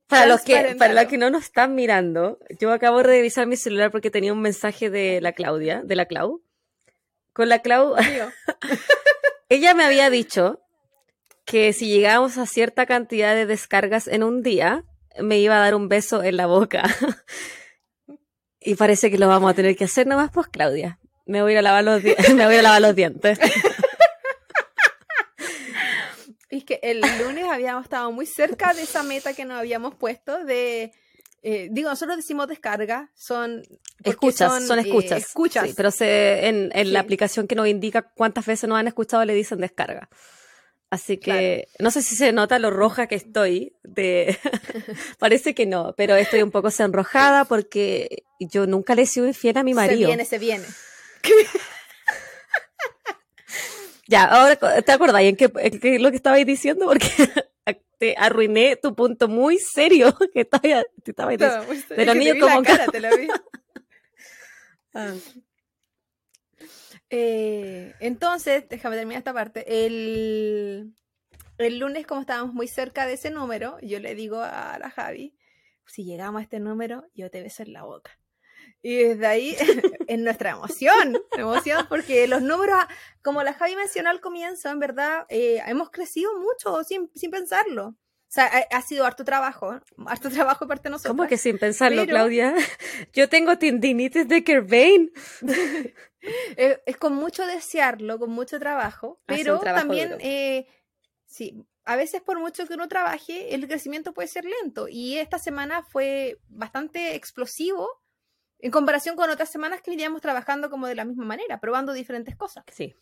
Para los, que, para los que no nos están mirando, yo acabo de revisar mi celular porque tenía un mensaje de la Claudia, de la Clau. Con la Clau, ella me había dicho que si llegábamos a cierta cantidad de descargas en un día, me iba a dar un beso en la boca. y parece que lo vamos a tener que hacer nomás, pues Claudia. Me voy a ir a lavar los, me voy a lavar los dientes. Y es que el lunes habíamos estado muy cerca de esa meta que nos habíamos puesto de... eh, digo, nosotros decimos descarga, son... Escuchas, son, eh, escuchas. escuchas. Sí, pero se, en, en la aplicación que nos indica cuántas veces nos han escuchado le dicen descarga. Así que no sé si se nota lo roja que estoy. De... Parece que no, pero estoy un poco sonrojada porque yo nunca le he sido infiel a mi marido. Se viene, se viene. ya, ahora te acordáis en qué, en lo que estabais diciendo porque te arruiné tu punto muy serio que estaba, te estaba diciendo. de los niños como cara, te vi. ah. Eh, entonces, déjame terminar esta parte. El, el lunes, como estábamos muy cerca de ese número, yo le digo a la Javi, si llegamos a este número, yo te beso en la boca. Y desde ahí, en nuestra emoción, emoción, porque los números, como la Javi mencionó al comienzo, en verdad, eh, hemos crecido mucho sin, sin pensarlo. O sea, ha, sido harto trabajo, harto trabajo parte de nosotros. ¿Cómo que sin pensarlo, Claudia? Yo tengo tendinitis de Kervain. es, con mucho desearlo, con mucho trabajo, pero también, eh, sí, a veces por mucho que uno trabaje, el crecimiento puede ser lento. Y esta semana fue bastante explosivo en comparación con otras semanas que veníamos trabajando como de la misma manera, probando diferentes cosas. Sí.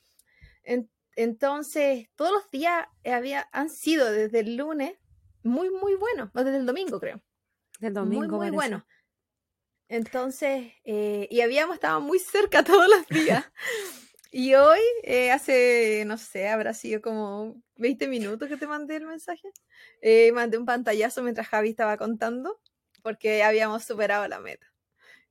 entonces, todos los días había, han sido desde el lunes muy, muy bueno. desde el domingo, creo. Del domingo. Muy, muy bueno. Entonces, eh, y habíamos estado muy cerca todos los días. y hoy, eh, hace, no sé, habrá sido como 20 minutos que te mandé el mensaje. Eh, mandé un pantallazo mientras Javi estaba contando, porque habíamos superado la meta.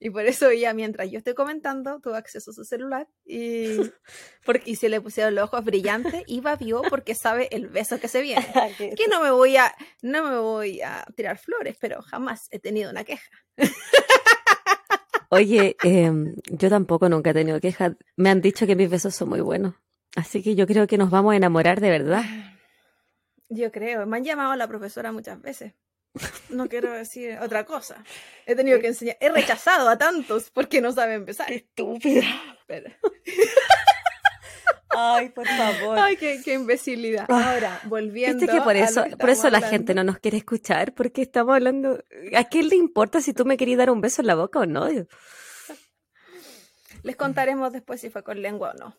Y por eso ella, mientras yo estoy comentando, tuvo acceso a su celular y, porque, y se le pusieron los ojos brillantes y vio porque sabe el beso que se viene. que no me voy a, no me voy a tirar flores, pero jamás he tenido una queja. Oye, em, yo tampoco nunca he tenido queja. Me han dicho que mis besos son muy buenos. Así que yo creo que nos vamos a enamorar de verdad. Yo creo. Me han llamado a la profesora muchas veces. No quiero decir otra cosa. He tenido que enseñar. He rechazado a tantos porque no saben empezar. Estúpida. Ay, por favor. Ay, qué, imbecilidad. Ah. Ahora, volviendo. que por eso, por eso la gente no nos quiere escuchar, porque estamos hablando. ¿A quién le importa si tú me querías dar un beso en la boca o no? Les contaremos después si fue con lengua o no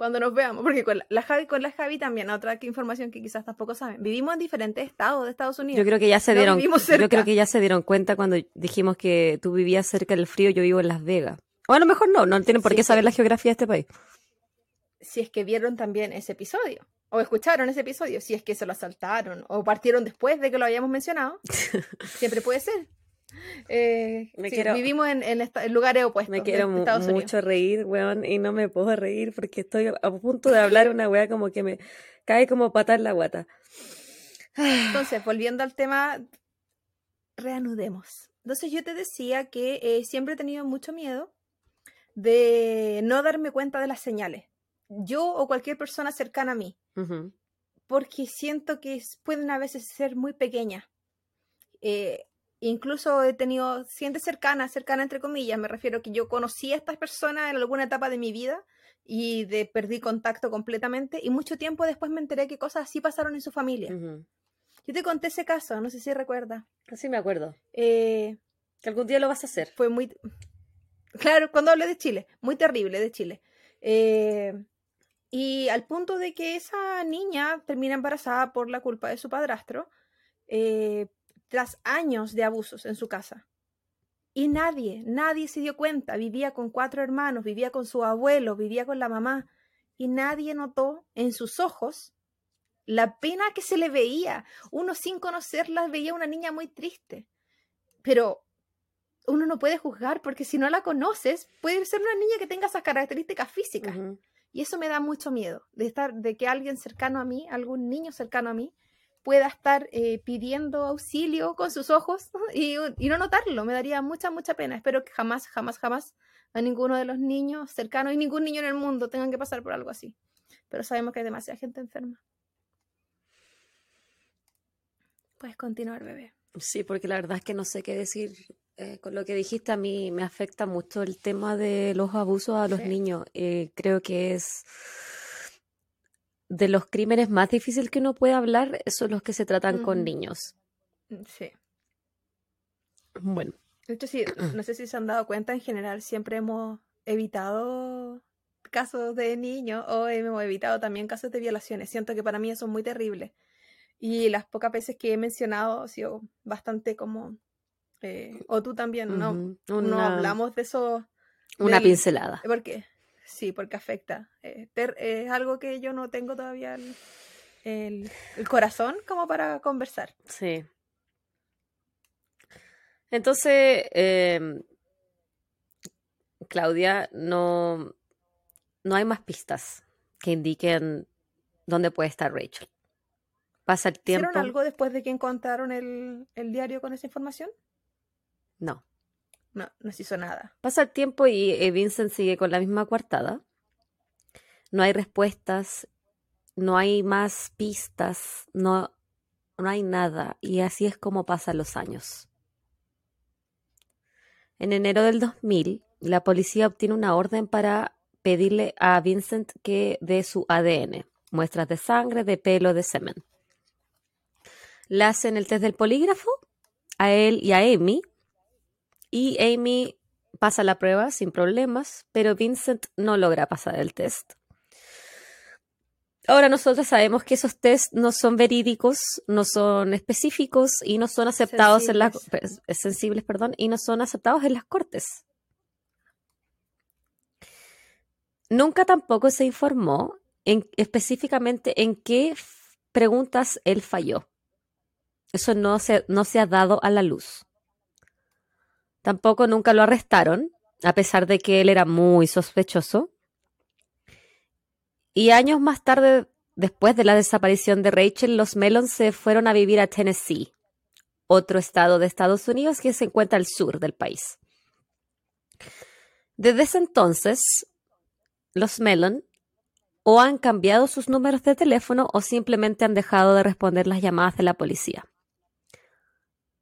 cuando nos veamos, porque con la, Javi, con la Javi también, otra información que quizás tampoco saben, vivimos en diferentes estados de Estados Unidos. Yo creo que ya se dieron, yo creo que ya se dieron cuenta cuando dijimos que tú vivías cerca del frío, yo vivo en Las Vegas. O a lo mejor no, no tienen por qué saber la geografía de este país. Si es que vieron también ese episodio, o escucharon ese episodio, si es que se lo saltaron, o partieron después de que lo hayamos mencionado, siempre puede ser. Eh, vivimos en, en, lugares opuestos. Me quiero mucho reír, weón, y no me puedo reír porque estoy a punto de hablar una weá como que me cae como patar en la guata. Entonces, volviendo al tema, reanudemos. Entonces yo te decía que eh, siempre he tenido mucho miedo de no darme cuenta de las señales. Yo o cualquier persona cercana a mí. Porque siento que pueden a veces ser muy pequeñas. Eh, incluso he tenido gente cercana, cercana entre comillas, me refiero que yo conocí a estas personas en alguna etapa de mi vida y de perdí contacto completamente y mucho tiempo después me enteré que cosas así pasaron en su familia. Yo te conté ese caso, no sé si recuerdas. Sí, me acuerdo. Eh, que algún día lo vas a hacer. Fue muy... Claro, cuando hablé de Chile, muy terrible de Chile. Eh, y al punto de que esa niña termina embarazada por la culpa de su padrastro, eh, tras años de abusos en su casa. Y nadie, nadie se dio cuenta. Vivía con cuatro hermanos, vivía con su abuelo, vivía con la mamá. Y nadie notó en sus ojos la pena que se le veía. Uno sin conocerla veía una niña muy triste. Pero uno no puede juzgar porque si no la conoces, puede ser una niña que tenga esas características físicas. Y eso me da mucho miedo, de estar, de que alguien cercano a mí, algún niño cercano a mí, pueda estar eh, pidiendo auxilio con sus ojos y, no notarlo. Me daría mucha, mucha pena. Espero que jamás, jamás, jamás a ninguno de los niños cercanos y ningún niño en el mundo tengan que pasar por algo así. Pero sabemos que hay demasiada gente enferma. Puedes continuar, bebé. Sí, porque la verdad es que no sé qué decir. Eh, con lo que dijiste, a mí me afecta mucho el tema de los abusos a los niños. Eh, creo que es de los crímenes más difíciles que uno puede hablar son los que se tratan con niños. Mm, sí. Bueno. De hecho, sí, no sé si se han dado cuenta, en general siempre hemos evitado casos de niños o hemos evitado también casos de violaciones. Siento que para mí eso es muy terrible. Y las pocas veces que he mencionado ha sido bastante como... eh, o tú también, ¿no? No una- hablamos de eso. Una del- pincelada. ¿Por qué? Sí, porque afecta. Eh, ter- es algo que yo no tengo todavía el, el- el corazón como para conversar. Sí. Entonces, em, Claudia, no, no hay más pistas que indiquen dónde puede estar Rachel. Pasa el tiempo. ¿Hicieron algo después de que encontraron el, el diario con esa información? No. No, no se hizo nada. Pasa el tiempo y eh, Vincent sigue con la misma coartada. No hay respuestas, no hay más pistas, no, no hay nada. Y así es como pasan los años. En enero del 2000, la policía obtiene una orden para pedirle a Vincent que dé su ADN, muestras de sangre, de pelo, de semen. Le hacen el test del polígrafo a él y a Amy, y Amy pasa la prueba sin problemas, pero Vincent no logra pasar el test. Ahora nosotros sabemos que esos tests no son verídicos, no son específicos y no son aceptados en las Sensibles. sensibles, perdón, y no son aceptados en las cortes. Nunca tampoco se informó en, específicamente en qué preguntas él falló. Eso no se, no se ha dado a la luz. Tampoco nunca lo arrestaron, a pesar de que él era muy sospechoso. Y años más tarde, después de la desaparición de Rachel, los Mellon se fueron a vivir a Tennessee, otro estado de Estados Unidos que se encuentra al sur del país. Desde ese entonces, los Mellon o han cambiado sus números de teléfono o simplemente han dejado de responder las llamadas de la policía.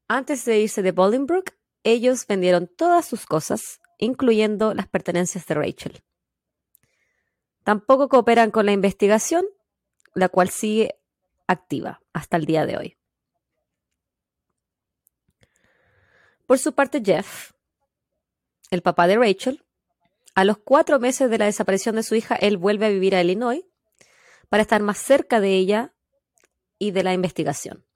Antes de irse de Bolingbrook, ellos vendieron todas sus cosas, incluyendo las pertenencias de Rachel. Tampoco cooperan con la investigación, la cual sigue activa hasta el día de hoy. Por su parte, Jeff, el papá de Rachel, a los cuatro meses de la desaparición de su hija, él vuelve a vivir a Illinois para estar más cerca de ella y de la investigación.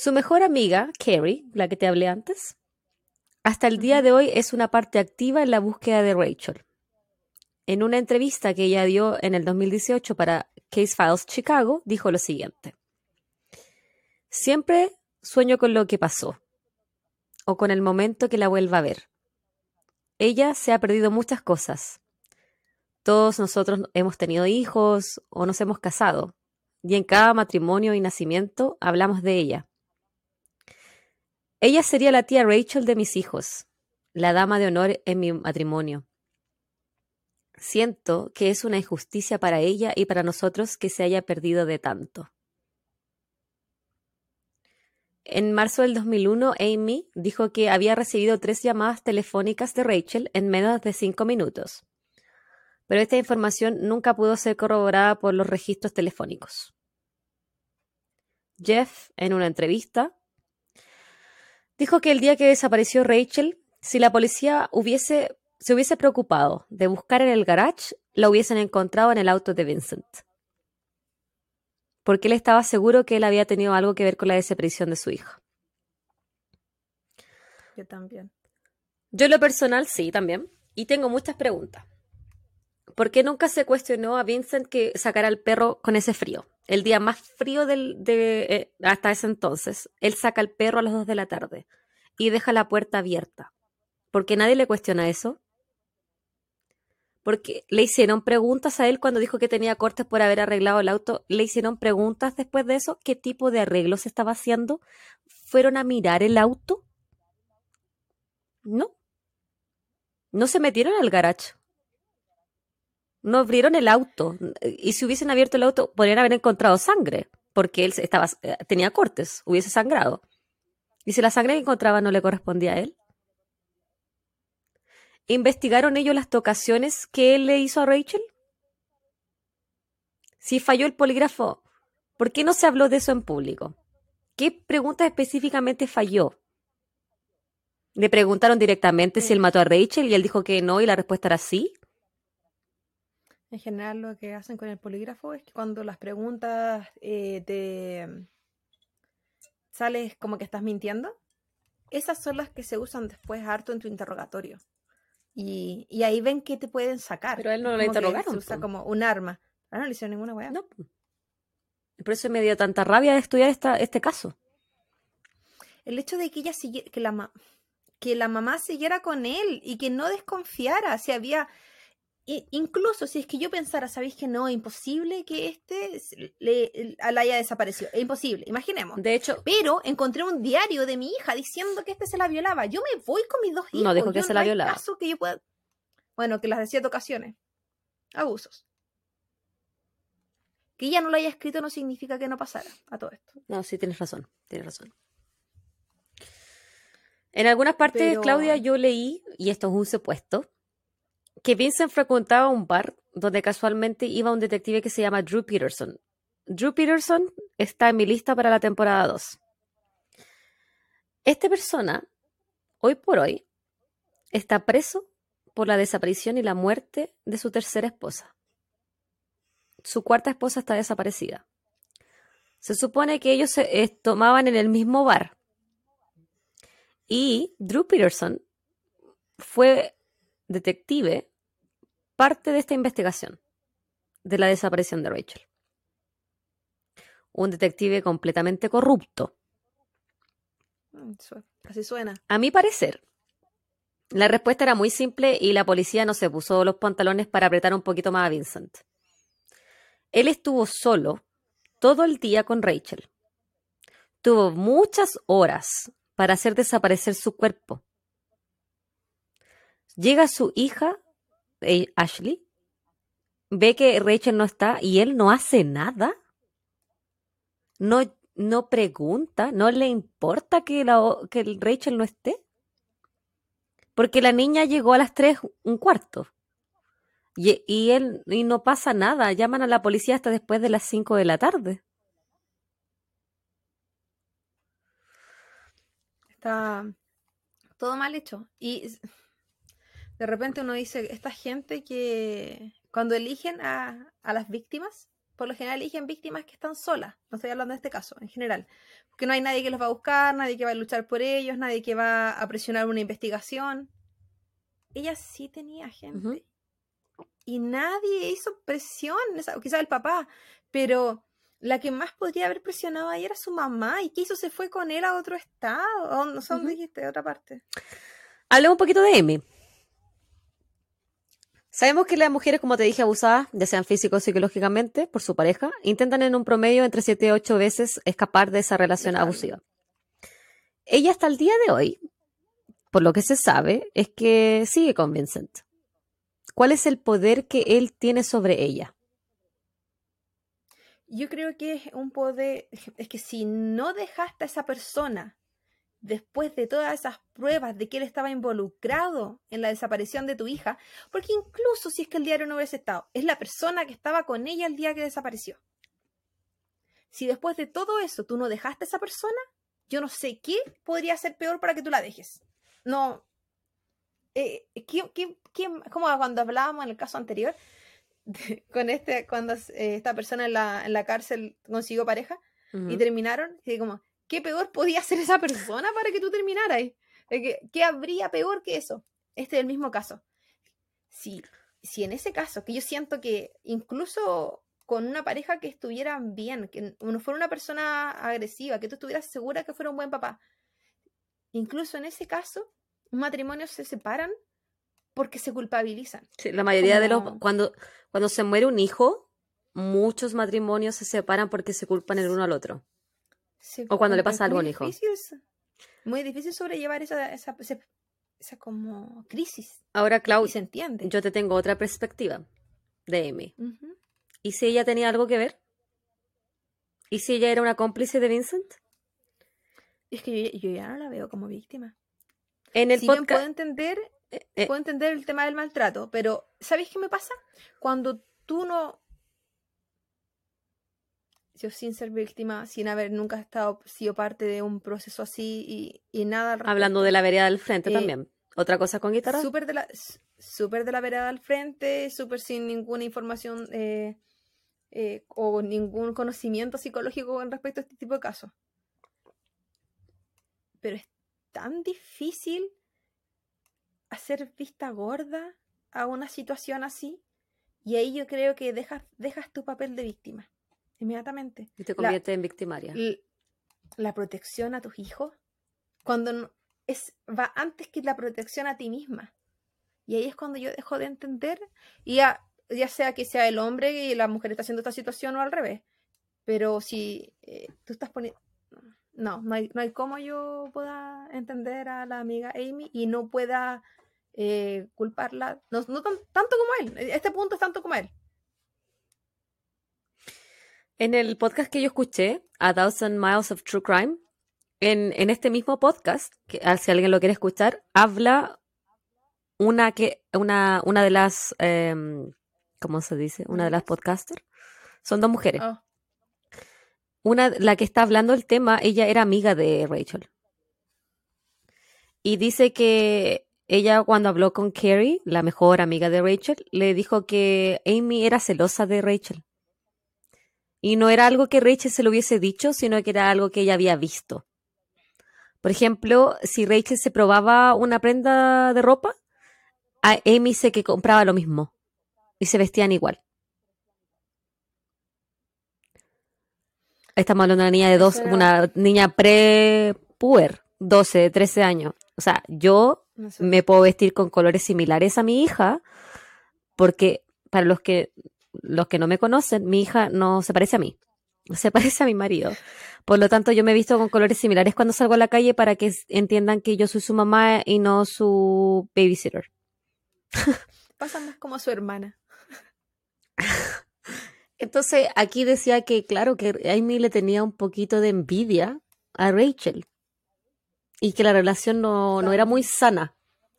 Su mejor amiga, Carrie, la que te hablé antes, hasta el día de hoy es una parte activa en la búsqueda de Rachel. En una entrevista que ella dio en el 2018 para Case Files Chicago, dijo lo siguiente. Siempre sueño con lo que pasó o con el momento que la vuelva a ver. Ella se ha perdido muchas cosas. Todos nosotros hemos tenido hijos o nos hemos casado, y en cada matrimonio y nacimiento hablamos de ella. Ella sería la tía Rachel de mis hijos, la dama de honor en mi matrimonio. Siento que es una injusticia para ella y para nosotros que se haya perdido de tanto. En marzo del 2001, Amy dijo que había recibido tres llamadas telefónicas de Rachel en menos de cinco minutos, pero esta información nunca pudo ser corroborada por los registros telefónicos. Jeff, en una entrevista, dijo que el día que desapareció Rachel, si la policía hubiese, se hubiese preocupado de buscar en el garage, la hubiesen encontrado en el auto de Vincent porque él estaba seguro que él había tenido algo que ver con la desaparición de su hija. Yo también. Yo en lo personal sí, también. Y tengo muchas preguntas. ¿Por qué nunca se cuestionó a Vincent que sacara al perro con ese frío? El día más frío del, de, eh, hasta ese entonces. Él saca al perro a las 2 de la tarde y deja la puerta abierta. ¿Por qué nadie le cuestiona eso? Porque le hicieron preguntas a él cuando dijo que tenía cortes por haber arreglado el auto. Le hicieron preguntas después de eso. ¿Qué tipo de arreglos estaba haciendo? ¿Fueron a mirar el auto? No. No se metieron al garage. No abrieron el auto. Y si hubiesen abierto el auto, podrían haber encontrado sangre. Porque él estaba, eh, tenía cortes, hubiese sangrado. Y si la sangre que encontraba no le correspondía a él. ¿Investigaron ellos las tocaciones que él le hizo a Rachel? Si falló el polígrafo, ¿por qué no se habló de eso en público? ¿Qué pregunta específicamente falló? Le preguntaron directamente si él mató a Rachel y él dijo que no y la respuesta era sí. En general lo que hacen con el polígrafo es que cuando las preguntas eh, te sales como que estás mintiendo, esas son las que se usan después harto en tu interrogatorio. Y, y ahí ven que te pueden sacar. Pero a él no lo interrogaron, Se usa como un arma. Ah, no le hicieron ninguna weá. No. Por eso me dio tanta rabia de estudiar esta, este caso. El hecho de que ella siguiera, que la, que la mamá siguiera con él y que no desconfiara si había, incluso si es que yo pensara, sabéis que no, imposible que este le, la haya desaparecido, es imposible, imaginemos. De hecho, Pero encontré un diario de mi hija diciendo que este se la violaba. Yo me voy con mis dos hijos. No dijo que Yo se la hay violaba. caso que yo pueda- Bueno, que las de siete ocasiones. Abusos. Que ella no lo haya escrito no significa que no pasara a todo esto. no, sí tienes razón, tienes razón. En algunas partes, Pero- Claudia, yo leí, y esto es un supuesto, que Vincent frecuentaba un bar donde casualmente iba un detective que se llama Drew Peterson. Drew Peterson está en mi lista para la temporada 2. Esta persona, hoy por hoy, está preso por la desaparición y la muerte de su tercera esposa. Su cuarta esposa está desaparecida. Se supone que ellos se eh, tomaban en el mismo bar. Y Drew Peterson fue detective parte de esta investigación de la desaparición de Rachel. Un detective completamente corrupto. Mm, Así suena. A mi parecer, la respuesta era muy simple y la policía no se puso los pantalones para apretar un poquito más a Vincent. Él estuvo solo todo el día con Rachel. Tuvo muchas horas para hacer desaparecer su cuerpo. Llega su hija, eh, Ashley, ve que Rachel no está y él no hace nada. No, no pregunta, no le importa que, la, que el Rachel no esté. Porque la niña llegó a las 3 un cuarto. Y, y él y no pasa nada, llaman a la policía hasta después de las 5 de la tarde. Está todo mal hecho. Y de repente uno dice, esta gente que cuando eligen a, a las víctimas, por lo general eligen víctimas que están solas. No estoy hablando de este caso, en general. Porque no hay nadie que los va a buscar, nadie que va a luchar por ellos, nadie que va a presionar una investigación. Ella sí tenía gente. Y nadie hizo presión, esa- quizá el papá, pero la que más podría haber presionado ahí era su mamá. ¿Y qué hizo? Se fue con él a otro estado. ¿A dónde, a dónde dijiste? A otra parte. Hablemos un poquito de Amy. Sabemos que las mujeres, como te dije, abusadas, ya sean físico o psicológicamente, por su pareja, intentan en un promedio entre 7 y 8 veces escapar de esa relación abusiva. Ella hasta el día de hoy, por lo que se sabe, es que sigue con Vincent. ¿Cuál es el poder que él tiene sobre ella? Yo creo que es un poder. Es que si no dejaste a esa persona después de todas esas pruebas de que él estaba involucrado en la desaparición de tu hija, porque incluso si es que el diario no hubiese estado, es la persona que estaba con ella el día que desapareció. Si después de todo eso tú no dejaste a esa persona, yo no sé qué podría ser peor para que tú la dejes. No. Eh, ¿qué- qué- qué- como cuando hablábamos en el caso anterior, de- con este, cuando eh, esta persona en la, en la cárcel consiguió pareja y terminaron, y como, ¿qué peor podía hacer esa persona para que tú terminaras? Que- ¿Qué habría peor que eso? Este es el mismo caso. Si, si en ese caso, que yo siento que incluso con una pareja que estuvieran bien, que no fuera una persona agresiva, que tú estuvieras segura que fuera un buen papá, incluso en ese caso, un matrimonio se separan porque se culpabilizan. Sí, la mayoría de los cuando cuando se muere un hijo, muchos matrimonios se separan porque se culpan el uno al otro. Sí, O cuando le pasa algo a un hijo. difícil Muy difícil sobrellevar esa, esa, esa como crisis. Ahora, Y Clau, se entiende. yo te tengo otra perspectiva de Amy. ¿Y si ella tenía algo que ver? ¿Y si ella era una cómplice de Vincent? Es que yo, yo ya no la veo como víctima. En el si bien puedo podcast. entender, eh, puedo entender el tema del maltrato, pero ¿sabéis qué me pasa? Cuando tú no... yo sin ser víctima, sin haber nunca estado sido parte de un proceso así y, y nada. al Hablando de la vereda del frente Eh, también. ¿Otra cosa con guitarra? Súper de la, s- súper de la vereda al frente, súper sin ninguna información eh, eh, o ningún conocimiento psicológico con respecto a este tipo de casos. Pero es tan difícil hacer vista gorda a una situación así. Y ahí yo creo que dejas, dejas tu papel de víctima inmediatamente. Y te La- convierte en victimaria. La protección a tus hijos cuando no- es va antes que la protección a ti misma y ahí es cuando yo dejo de entender y ya, ya sea que sea el hombre y la mujer está haciendo esta situación o al revés pero si eh, tú estás poniendo no no hay, no hay cómo yo pueda entender a la amiga Amy y no pueda eh, culparla no, no tan- tanto como él este punto es tanto como él En el podcast que yo escuché, A Thousand Miles of True Crime, en, en este mismo podcast, que ah, si alguien lo quiere escuchar, habla una que una, una de las em, ¿cómo se dice? Una de las podcasters. Son dos mujeres. Oh, Una, la que está hablando el tema, ella era amiga de Rachel. Y dice que ella cuando habló con Carrie, la mejor amiga de Rachel, le dijo que Amy era celosa de Rachel. Y no era algo que Rachel se lo hubiese dicho, sino que era algo que ella había visto. Por ejemplo, si Rachel se probaba una prenda de ropa, a Amy sé que compraba lo mismo. Y se vestían igual. Estamos hablando de una niña de dos, una niña pre-puer, 12, 13 años. O sea, yo me puedo vestir con colores similares a mi hija, porque para los que los que no me conocen, mi hija no se parece a mí, se parece a mi marido. Por lo tanto, yo me he visto con colores similares cuando salgo a la calle para que entiendan que yo soy su mamá y no su babysitter. pasa más como a su hermana Entonces, aquí decía que, claro, que Amy le tenía un poquito de envidia a Rachel y que la relación no, no era muy sana.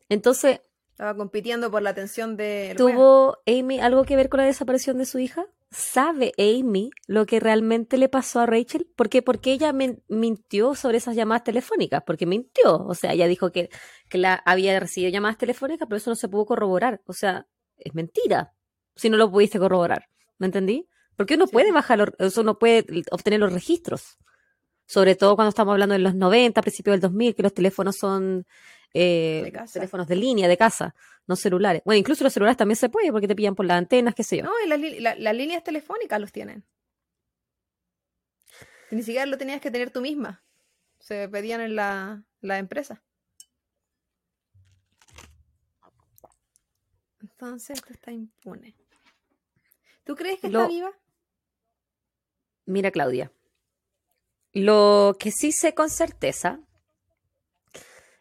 Entonces, Estaba compitiendo por la atención de... ¿Tuvo Amy algo que ver con la desaparición de su hija? ¿Sabe Amy lo que realmente le pasó a Rachel? ¿Por qué? Porque ella mintió sobre esas llamadas telefónicas, porque mintió. O sea, ella dijo que, que la había recibido llamadas telefónicas, pero eso no se pudo corroborar. O sea, es mentira si no lo pudiste corroborar. ¿Me entendí? Porque uno Sí. puede bajar, los- eso uno puede obtener los registros. Sobre todo cuando estamos hablando de los 90, principios del 2000, que los teléfonos son eh, De teléfonos de línea, de casa, no celulares. Bueno, incluso los celulares también se puede porque te pillan por las antenas, qué sé yo. No, y las, li- la- las líneas telefónicas los tienen. Ni siquiera lo tenías que tener tú misma. Se pedían en la, la empresa. Entonces, esto está impune. ¿Tú crees que Lo- está viva? Mira, Claudia. Lo que sí sé con certeza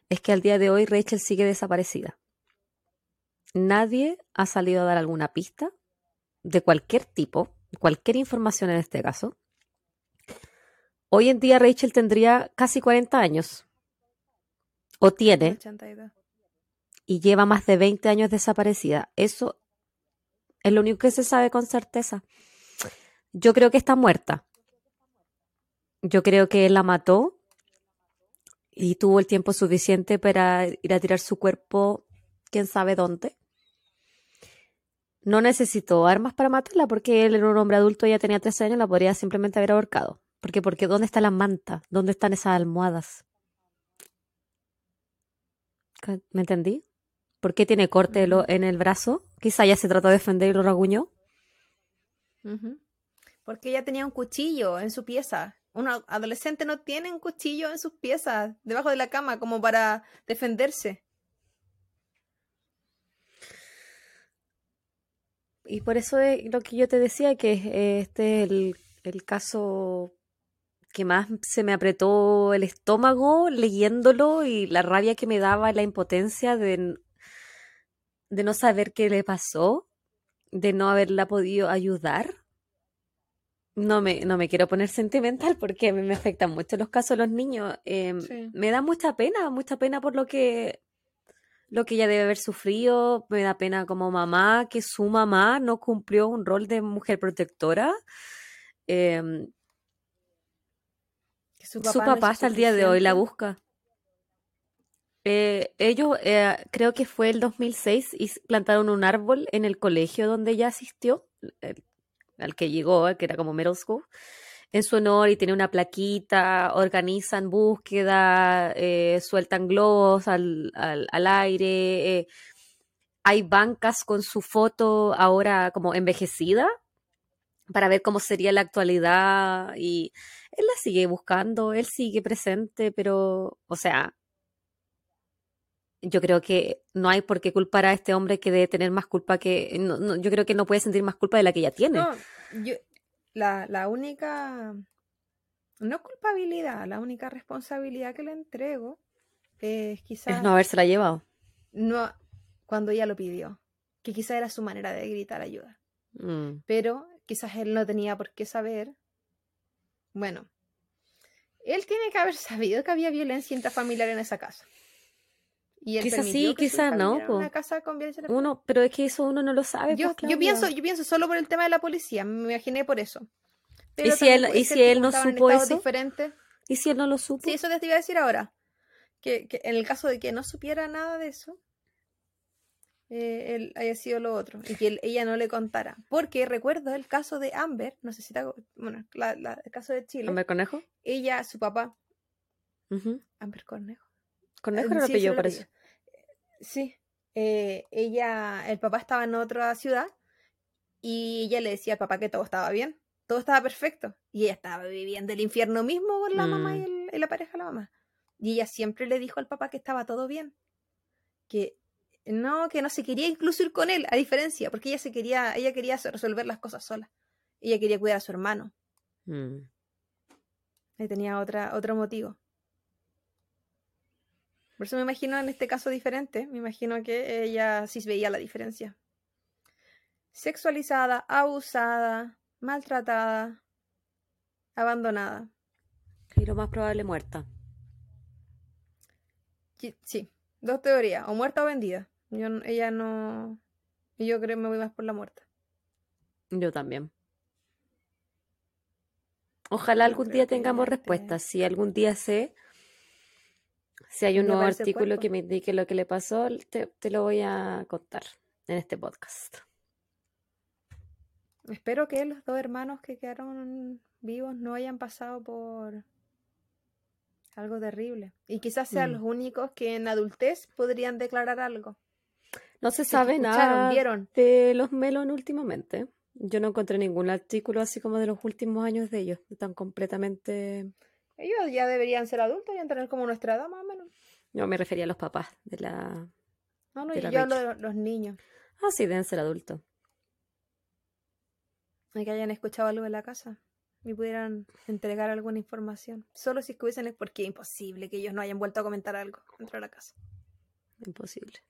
es que al día de hoy Rachel sigue desaparecida. Nadie ha salido a dar alguna pista de cualquier tipo, cualquier información en este caso. Hoy en día Rachel tendría casi 40 años. O tiene, 82. y lleva más de 20 años desaparecida. Eso es lo único que se sabe con certeza. Yo creo que está muerta. Yo creo que él la mató y tuvo el tiempo suficiente para ir a tirar su cuerpo, quién sabe dónde. No necesitó armas para matarla porque él era un hombre adulto, ella tenía 13 años, la podría simplemente haber ahorcado. Porque, porque ¿dónde está la manta? ¿Dónde están esas almohadas? ¿Me entendí? ¿Por qué tiene corte en el brazo? Quizá ya se trató de defender y lo raguñó. Porque ella tenía un cuchillo en su pieza. Un adolescente no tiene un cuchillo en sus piezas, debajo de la cama, como para defenderse. Y por eso es lo que yo te decía, que eh, este es el, el caso que más se me apretó el estómago leyéndolo y la rabia que me daba, la impotencia de, de no saber qué le pasó, de no haberla podido ayudar. No me, no me quiero poner sentimental porque me, me afectan mucho los casos de los niños. Em, Sí. Me da mucha pena, mucha pena por lo que, lo que ella debe haber sufrido. Me da pena como mamá que su mamá no cumplió un rol de mujer protectora. Em, su Su papá, no hasta el día de hoy la busca. Eh, ellos, eh, creo que fue el 2006, y plantaron un árbol en el colegio donde ella asistió, el- al que llegó, que era como middle school, en su honor y tiene una plaquita, organizan búsqueda, eh, sueltan globos al, al- al aire, eh, hay bancas con su foto ahora como envejecida para ver cómo sería la actualidad y él la sigue buscando, él sigue presente, pero, o sea, yo creo que no hay por qué culpar a este hombre que debe tener más culpa que, no, no, yo creo que no puede sentir más culpa de la que ella tiene. No, yo, la, la única, no culpabilidad, la única responsabilidad que le entrego es Es quizás no habérsela llevado. no cuando ella lo pidió, que quizás era su manera de gritar ayuda, Mm. pero quizás él no tenía por qué saber. Bueno, él tiene que haber sabido que había violencia intrafamiliar en esa casa. Y permitió sí, hija no, una casa con Uno, pero es que eso uno no lo sabe, Yo, pues, yo pienso, yo pienso solo por el tema de la policía, me imaginé por eso. Pero si él- y si él como no supo eso? diferentes- ¿Y si él no lo supo? Sí, eso te iba a decir ahora. Que, que en el caso de que no supiera nada de eso, eh, él haya sido lo otro y que él- ella no le contara. Porque recuerdo el caso de Amber, no sé si te acu- bueno, la- la- el caso de Chile. ¿Hombre conejo? Ella, su papá. Amber. Conejo Era el apellido, parece. Sí. eh, ella, el papá estaba en otra ciudad y ella le decía al papá que todo estaba bien, todo estaba perfecto. Y ella estaba viviendo el infierno mismo con la mamá y, Mm. el- y la pareja de la mamá. Y ella siempre le dijo al papá que estaba todo bien. Que no, que no se quería incluso ir con él, a diferencia, porque ella se quería, ella quería resolver las cosas sola. Ella quería cuidar a su hermano. Mm. Y tenía otra, otro motivo. Por eso me imagino en este caso diferente. Me imagino que ella sí veía la diferencia. Sexualizada, abusada, maltratada, abandonada. Y lo más probable muerta. Sí, dos teorías, o muerta o vendida. Yo, ella no... Yo creo que me voy más por la muerta. Yo también. Ojalá algún día tengamos respuestas. Si algún día sé, si hay un ¿Dónde nuevo artículo que me indique lo que le pasó, te, te lo voy a contar en este podcast. Espero que los dos hermanos que quedaron vivos no hayan pasado por algo terrible. Y quizás sean Mm. los únicos que en adultez podrían declarar algo. No se sabe nada vieron. de los Melon últimamente. Yo no encontré ningún artículo así como de los últimos años de ellos. Están completamente... Ellos ya deberían ser adultos, ya tener como nuestra edad más o menos. Yo me refería a los papás de la... No, no, De y yo de los niños. Ah, sí, deben ser adultos. Y que hayan escuchado algo de la casa y pudieran entregar alguna información. Solo si es que hubiesen, porque es imposible que ellos no hayan vuelto a comentar algo dentro de la casa. Imposible.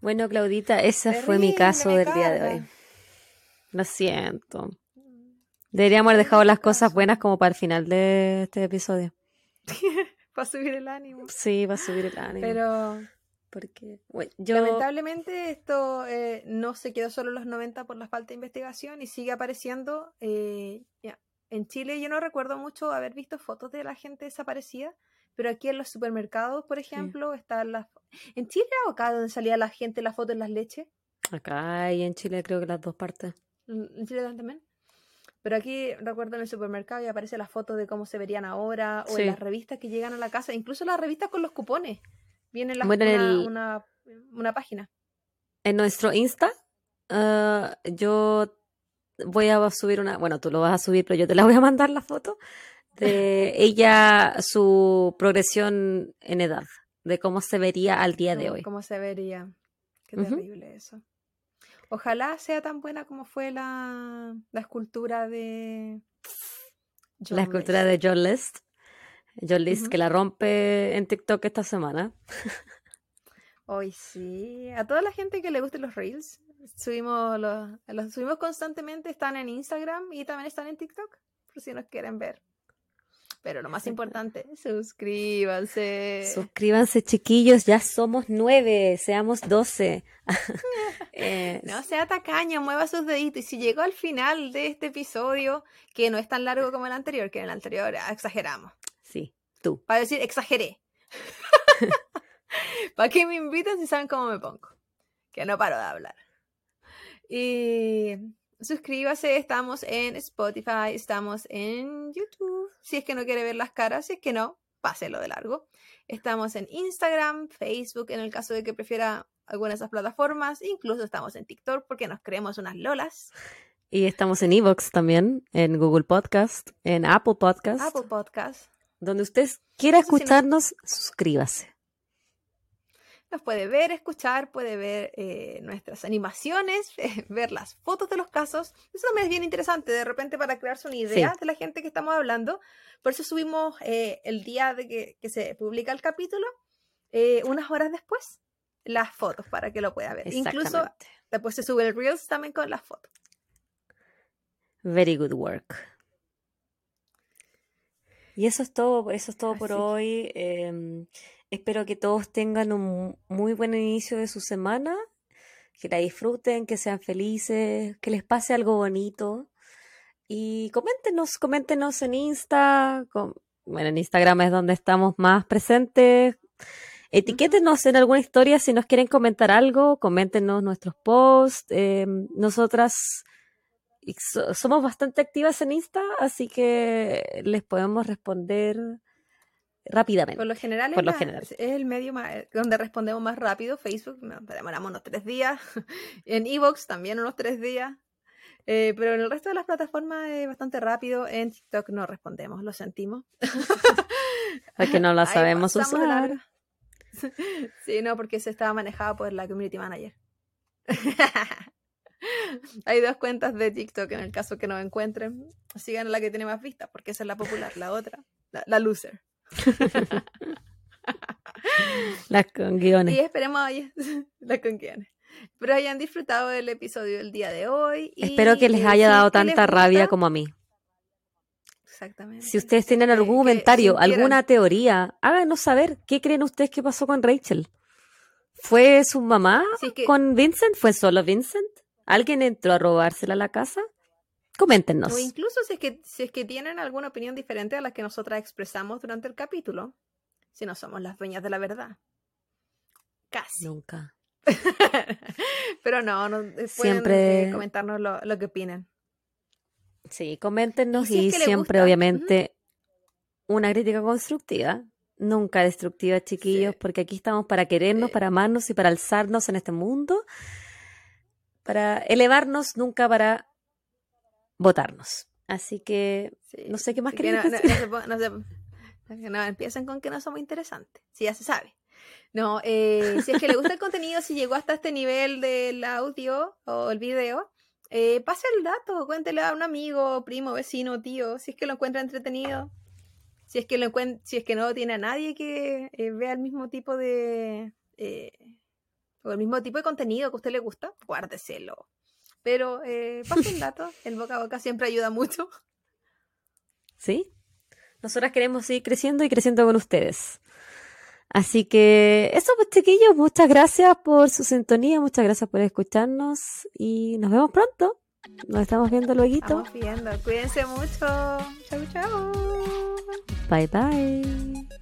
Bueno, Claudita, ese fue mi caso del día de hoy. Lo siento. Deberíamos haber dejado las cosas buenas como para el final de este episodio. Para subir el ánimo. Sí, va a subir el ánimo. Pero Porque bueno, yo lamentablemente esto eh, no se quedó solo en los 90 por la falta de investigación y sigue apareciendo. eh. En Chile yo no recuerdo mucho haber visto fotos de la gente desaparecida, pero aquí en los supermercados, por ejemplo, están las... ¿En Chile o acá donde salía la gente la foto en las leches? acá y en Chile creo que las dos partes. ¿En Chile también? Pero aquí recuerdo en el supermercado y aparece la foto de cómo se verían ahora, o Sí. en las revistas que llegan a la casa, incluso las revistas con los cupones. Viene la, Bueno, en una, el- una, una página. En nuestro Insta, ah, yo voy a subir una, bueno, tú lo vas a subir, pero yo te la voy a mandar la foto de ella, su progresión en edad, de cómo se vería al día de hoy. cómo se vería. Qué terrible eso. Ojalá sea tan buena como fue la, la escultura de... John La escultura de List. John List. John List que la rompe en TikTok esta semana. Hoy sí. A toda la gente que le gusten los reels, subimos los, los subimos constantemente, están en Instagram y también están en TikTok, por si nos quieren ver. Pero lo más importante, suscríbanse. Suscríbanse, chiquillos, ya somos nueve, seamos doce. Eh, no sea tacaño, mueva sus deditos. Y si llegó al final de este episodio, que no es tan largo como el anterior, que en el anterior exageramos. Sí, tú. Para decir, exageré. ¿Para qué me invitan si saben cómo me pongo? Que no paro de hablar. Y suscríbase, estamos en Spotify, estamos en YouTube. Si es que no quiere ver las caras, si es que no, páselo de largo. Estamos en Instagram, Facebook, en el caso de que prefiera alguna de esas plataformas. Incluso estamos en TikTok porque nos creemos unas lolas. Y estamos en Evox también, en Google Podcast, en Apple Podcast. Apple Podcast. Donde usted quiera escucharnos, suscríbase. Nos puede ver, escuchar, puede ver eh, nuestras animaciones, ver las fotos de los casos. Eso también es bien interesante, de repente para crearse una idea de la gente que estamos hablando. Por eso subimos eh, el día de que, se publica el capítulo, eh, unas horas después, las fotos para que lo pueda ver. Incluso después se sube el Reels también con las fotos. Very good work. Y eso es todo, eso es todo por hoy. Em, Espero que todos tengan un muy buen inicio de su semana, que la disfruten, que sean felices, que les pase algo bonito. Y coméntenos, coméntenos en Insta, bueno, en Instagram es donde estamos más presentes. Etiquétenos en alguna historia si nos quieren comentar algo, coméntenos nuestros posts. Eh, nosotras somos bastante activas en Insta, así que les podemos responder rápidamente. Por lo general, Por es, general. es, el medio donde respondemos más rápido. Facebook, demoramos unos tres días. en Evox también unos tres días. Eh, pero en el resto de las plataformas es bastante rápido. En TikTok no respondemos, lo sentimos. Porque no la sabemos usar. Sí, no, porque se estaba manejado por la community manager. Hay dos cuentas de TikTok en el caso que no encuentren. Sigan la que tiene más vistas, porque esa es la popular, la otra, la loser. las con guiones. Y esperemos las con guiones. Pero hayan disfrutado del episodio del día de hoy. Espero que les haya dado tanta rabia como a mí. Exactamente. Si ustedes tienen algún comentario, alguna teoría, háganos saber qué creen ustedes que pasó con Rachel. ¿Fue su mamá con Vincent? ¿Fue solo Vincent? ¿Alguien entró a robársela a la casa? Coméntenos. O incluso si es, que, si es que tienen alguna opinión diferente a la que nosotras expresamos durante el capítulo, si no somos las dueñas de la verdad. Casi. Nunca. Pero no, no eh, pueden siempre eh, comentarnos lo, que opinan. Sí, coméntenos y, siempre, obviamente, una crítica constructiva, nunca destructiva, chiquillos, porque aquí estamos para querernos, para amarnos y para alzarnos en este mundo, para elevarnos, nunca para votarnos. Así que no sé qué más que no, no, empiecen con que no somos interesantes, si ya se sabe. No, eh, si es que le gusta el contenido, si llegó hasta este nivel del audio o el video, eh, pase el dato, cuéntele a un amigo, primo, vecino, tío, si es que lo encuentra entretenido. Si es que lo si es que no tiene a nadie que eh, vea el mismo tipo de o el mismo tipo de contenido que a usted le gusta, guárdeselo. Pero eh, pasa un dato, el boca a boca siempre ayuda mucho. Sí, nosotras queremos seguir creciendo y creciendo con ustedes. Así que eso, pues chiquillos, muchas gracias por su sintonía, muchas gracias por escucharnos y nos vemos pronto. Nos estamos viendo luego. Estamos viendo, cuídense mucho. Chau, chau. Bye, bye.